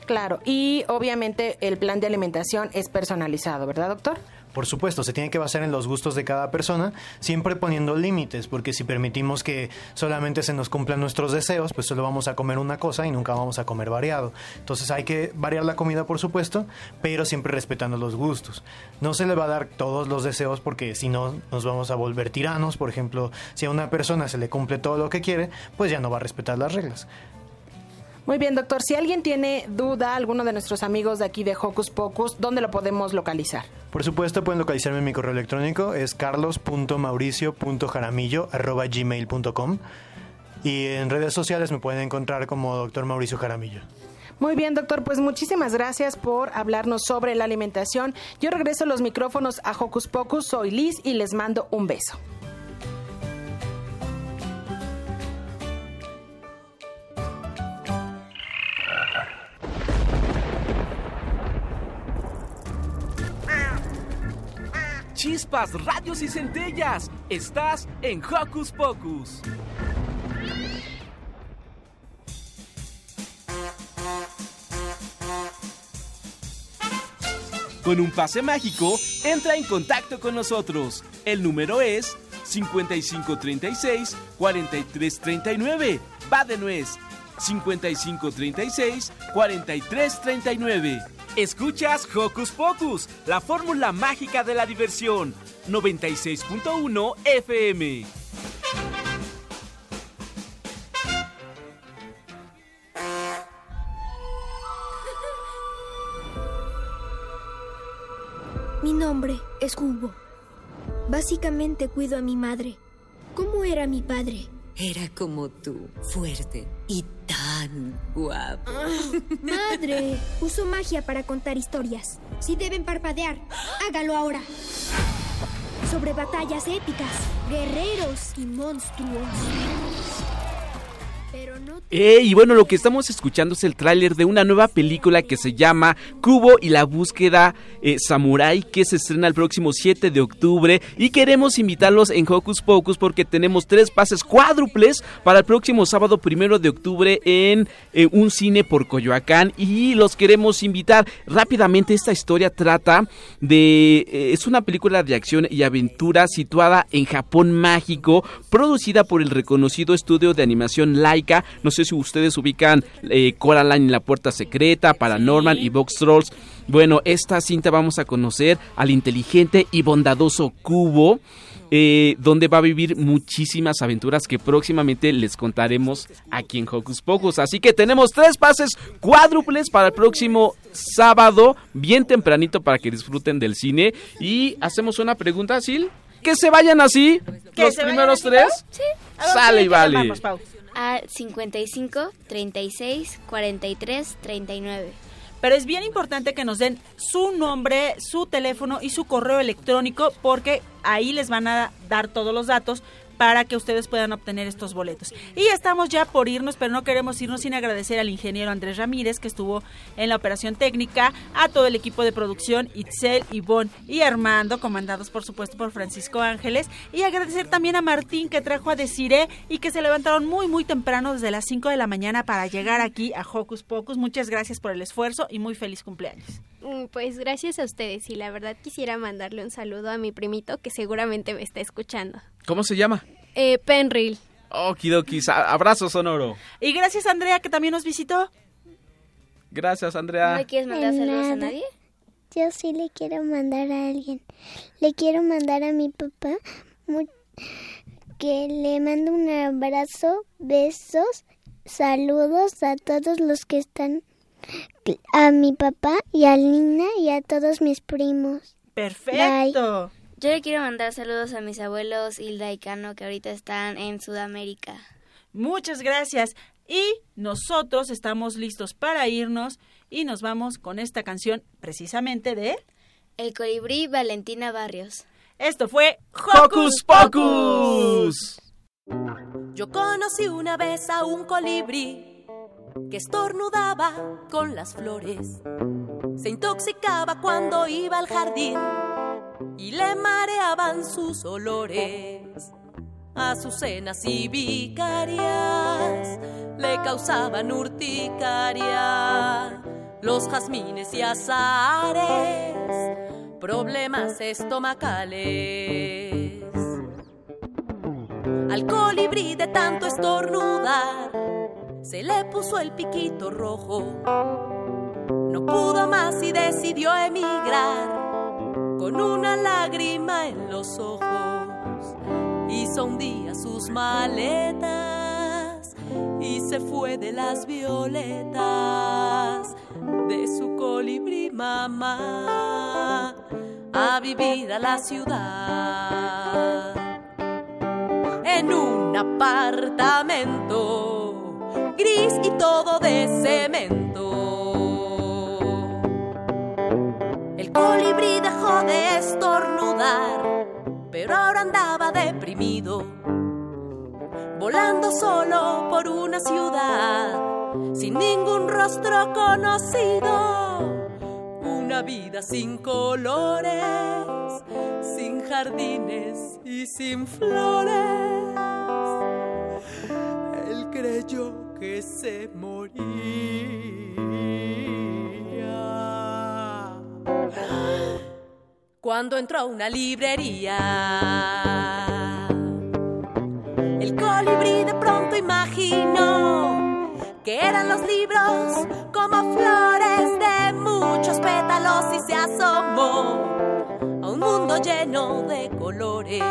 Claro, y obviamente el plan de alimentación es personalizado, ¿verdad, doctor? Por supuesto, se tiene que basar en los gustos de cada persona, siempre poniendo límites, porque si permitimos que solamente se nos cumplan nuestros deseos, pues solo vamos a comer una cosa y nunca vamos a comer variado. Entonces hay que variar la comida, por supuesto, pero siempre respetando los gustos. No se le va a dar todos los deseos porque si no nos vamos a volver tiranos. Por ejemplo, si a una persona se le cumple todo lo que quiere, pues ya no va a respetar las reglas. Muy bien, doctor. Si alguien tiene duda, alguno de nuestros amigos de aquí de Hocus Pocus, ¿dónde lo podemos localizar? Por supuesto, pueden localizarme en mi correo electrónico, es carlos.mauricio.jaramillo.gmail.com y en redes sociales me pueden encontrar como Dr. Mauricio Jaramillo. Muy bien, doctor, pues muchísimas gracias por hablarnos sobre la alimentación. Yo regreso los micrófonos a Hocus Pocus, soy Liz y les mando un beso. Chispas, radios y centellas. Estás en Hocus Pocus. Con un pase mágico, entra en contacto con nosotros. El número es 5536-4339. Va de nuez. 5536-4339. Escuchas Hocus Pocus, la fórmula mágica de la diversión. 96.1 FM. Mi nombre es Cubo. Básicamente cuido a mi madre. ¿Cómo era mi padre? Era como tú, fuerte y tan guapo. Ah, ¡Madre! Uso magia para contar historias. Si deben parpadear, hágalo ahora. Sobre batallas épicas, guerreros y monstruos. Eh, y bueno, lo que estamos escuchando es el tráiler de una nueva película que se llama Cubo y la búsqueda eh, Samurai, que se estrena el próximo 7 de octubre. Y queremos invitarlos en Hocus Pocus porque tenemos tres pases cuádruples para el próximo sábado primero de octubre en eh, un cine por Coyoacán. Y los queremos invitar. Rápidamente, esta historia trata de. eh, es una película de acción y aventura situada en Japón mágico, producida por el reconocido estudio de animación Laika. No sé si ustedes ubican eh, Coraline y la Puerta Secreta, Paranorman y Box Trolls. Bueno, esta cinta vamos a conocer al inteligente y bondadoso Cubo. eh, donde va a vivir muchísimas aventuras que próximamente les contaremos aquí en Hocus Pocus. Así que tenemos tres pases cuádruples para el próximo sábado, bien tempranito para que disfruten del cine. Y hacemos una pregunta, Sil. Que se vayan así, ¿Que los primeros tres. Sí. ¿A dónde Sale y vale. A 55 36 43 39. Pero es bien importante que nos den su nombre, su teléfono y su correo electrónico porque ahí les van a dar todos los datos para que ustedes puedan obtener estos boletos. Y estamos ya por irnos, pero no queremos irnos sin agradecer al ingeniero Andrés Ramírez que estuvo en la operación técnica, a todo el equipo de producción, Itzel, Ivonne y Armando, comandados por supuesto por Francisco Ángeles, y agradecer también a Martín que trajo a Desiree y que se levantaron muy muy temprano desde las 5 de la mañana para llegar aquí a Hocus Pocus. Muchas gracias por el esfuerzo y muy feliz cumpleaños. Mm, Pues gracias a ustedes y la verdad quisiera mandarle un saludo a mi primito que seguramente me está escuchando. ¿Cómo se llama? Eh, Penril. Okidokis, a- abrazo sonoro. Y gracias Andrea que también nos visitó. Gracias, Andrea. ¿No quieres mandar saludos a nadie? Yo sí le quiero mandar a alguien. Le quiero mandar a mi papá que le mando un abrazo, besos, saludos a todos los que están, a mi papá y a Lina y a todos mis primos. Perfecto. Yo le quiero mandar saludos a mis abuelos Hilda y Cano que ahorita están en Sudamérica. Muchas gracias. Y nosotros estamos listos para irnos y nos vamos con esta canción precisamente de El colibrí Valentina Barrios. Esto fue Hocus Pocus. Yo conocí una vez a un colibrí que estornudaba con las flores. Se intoxicaba cuando iba al jardín y le mareaban sus olores. Azucenas y vicarias le causaban urticaria. Los jazmines y azares, problemas estomacales. Al colibrí de tanto estornudar, se le puso el piquito rojo. No pudo más y decidió emigrar con una lágrima en los ojos. Hizo un día sus maletas y se fue de las violetas de su colibrí mamá a vivir a la ciudad. En un apartamento gris y todo de cemento. Colibrí dejó de estornudar, pero ahora andaba deprimido, volando solo por una ciudad, sin ningún rostro conocido. Una vida sin colores, sin jardines y sin flores. Él creyó que se moría. Cuando entró a una librería, el colibrí de pronto imaginó que eran los libros como flores de muchos pétalos y se asomó a un mundo lleno de colores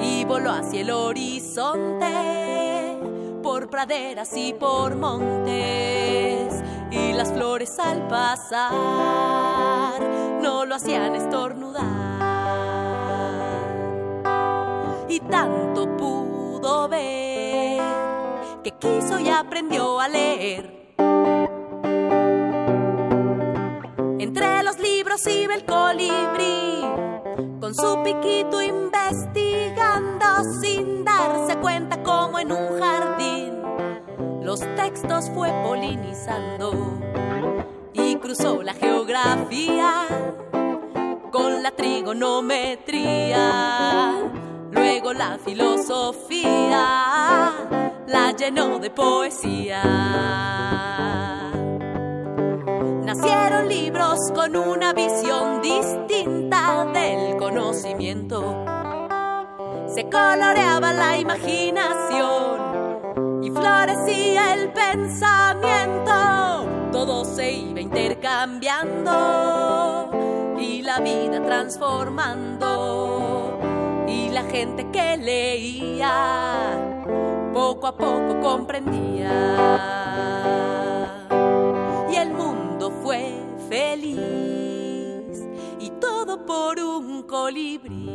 y voló hacia el horizonte por praderas y por montes y las flores al pasar no lo hacían estornudar. Y tanto pudo ver que quiso y aprendió a leer. Entre los libros iba el colibrí con su piquito investigando sin darse cuenta como en un jardín. Los textos fue polinizando cruzó la geografía con la trigonometría. Luego la filosofía la llenó de poesía. Nacieron libros con una visión distinta del conocimiento. Se coloreaba la imaginación y florecía el pensamiento. Todo se iba intercambiando y la vida transformando. Y la gente que leía poco a poco comprendía. Y el mundo fue feliz y todo por un colibrí.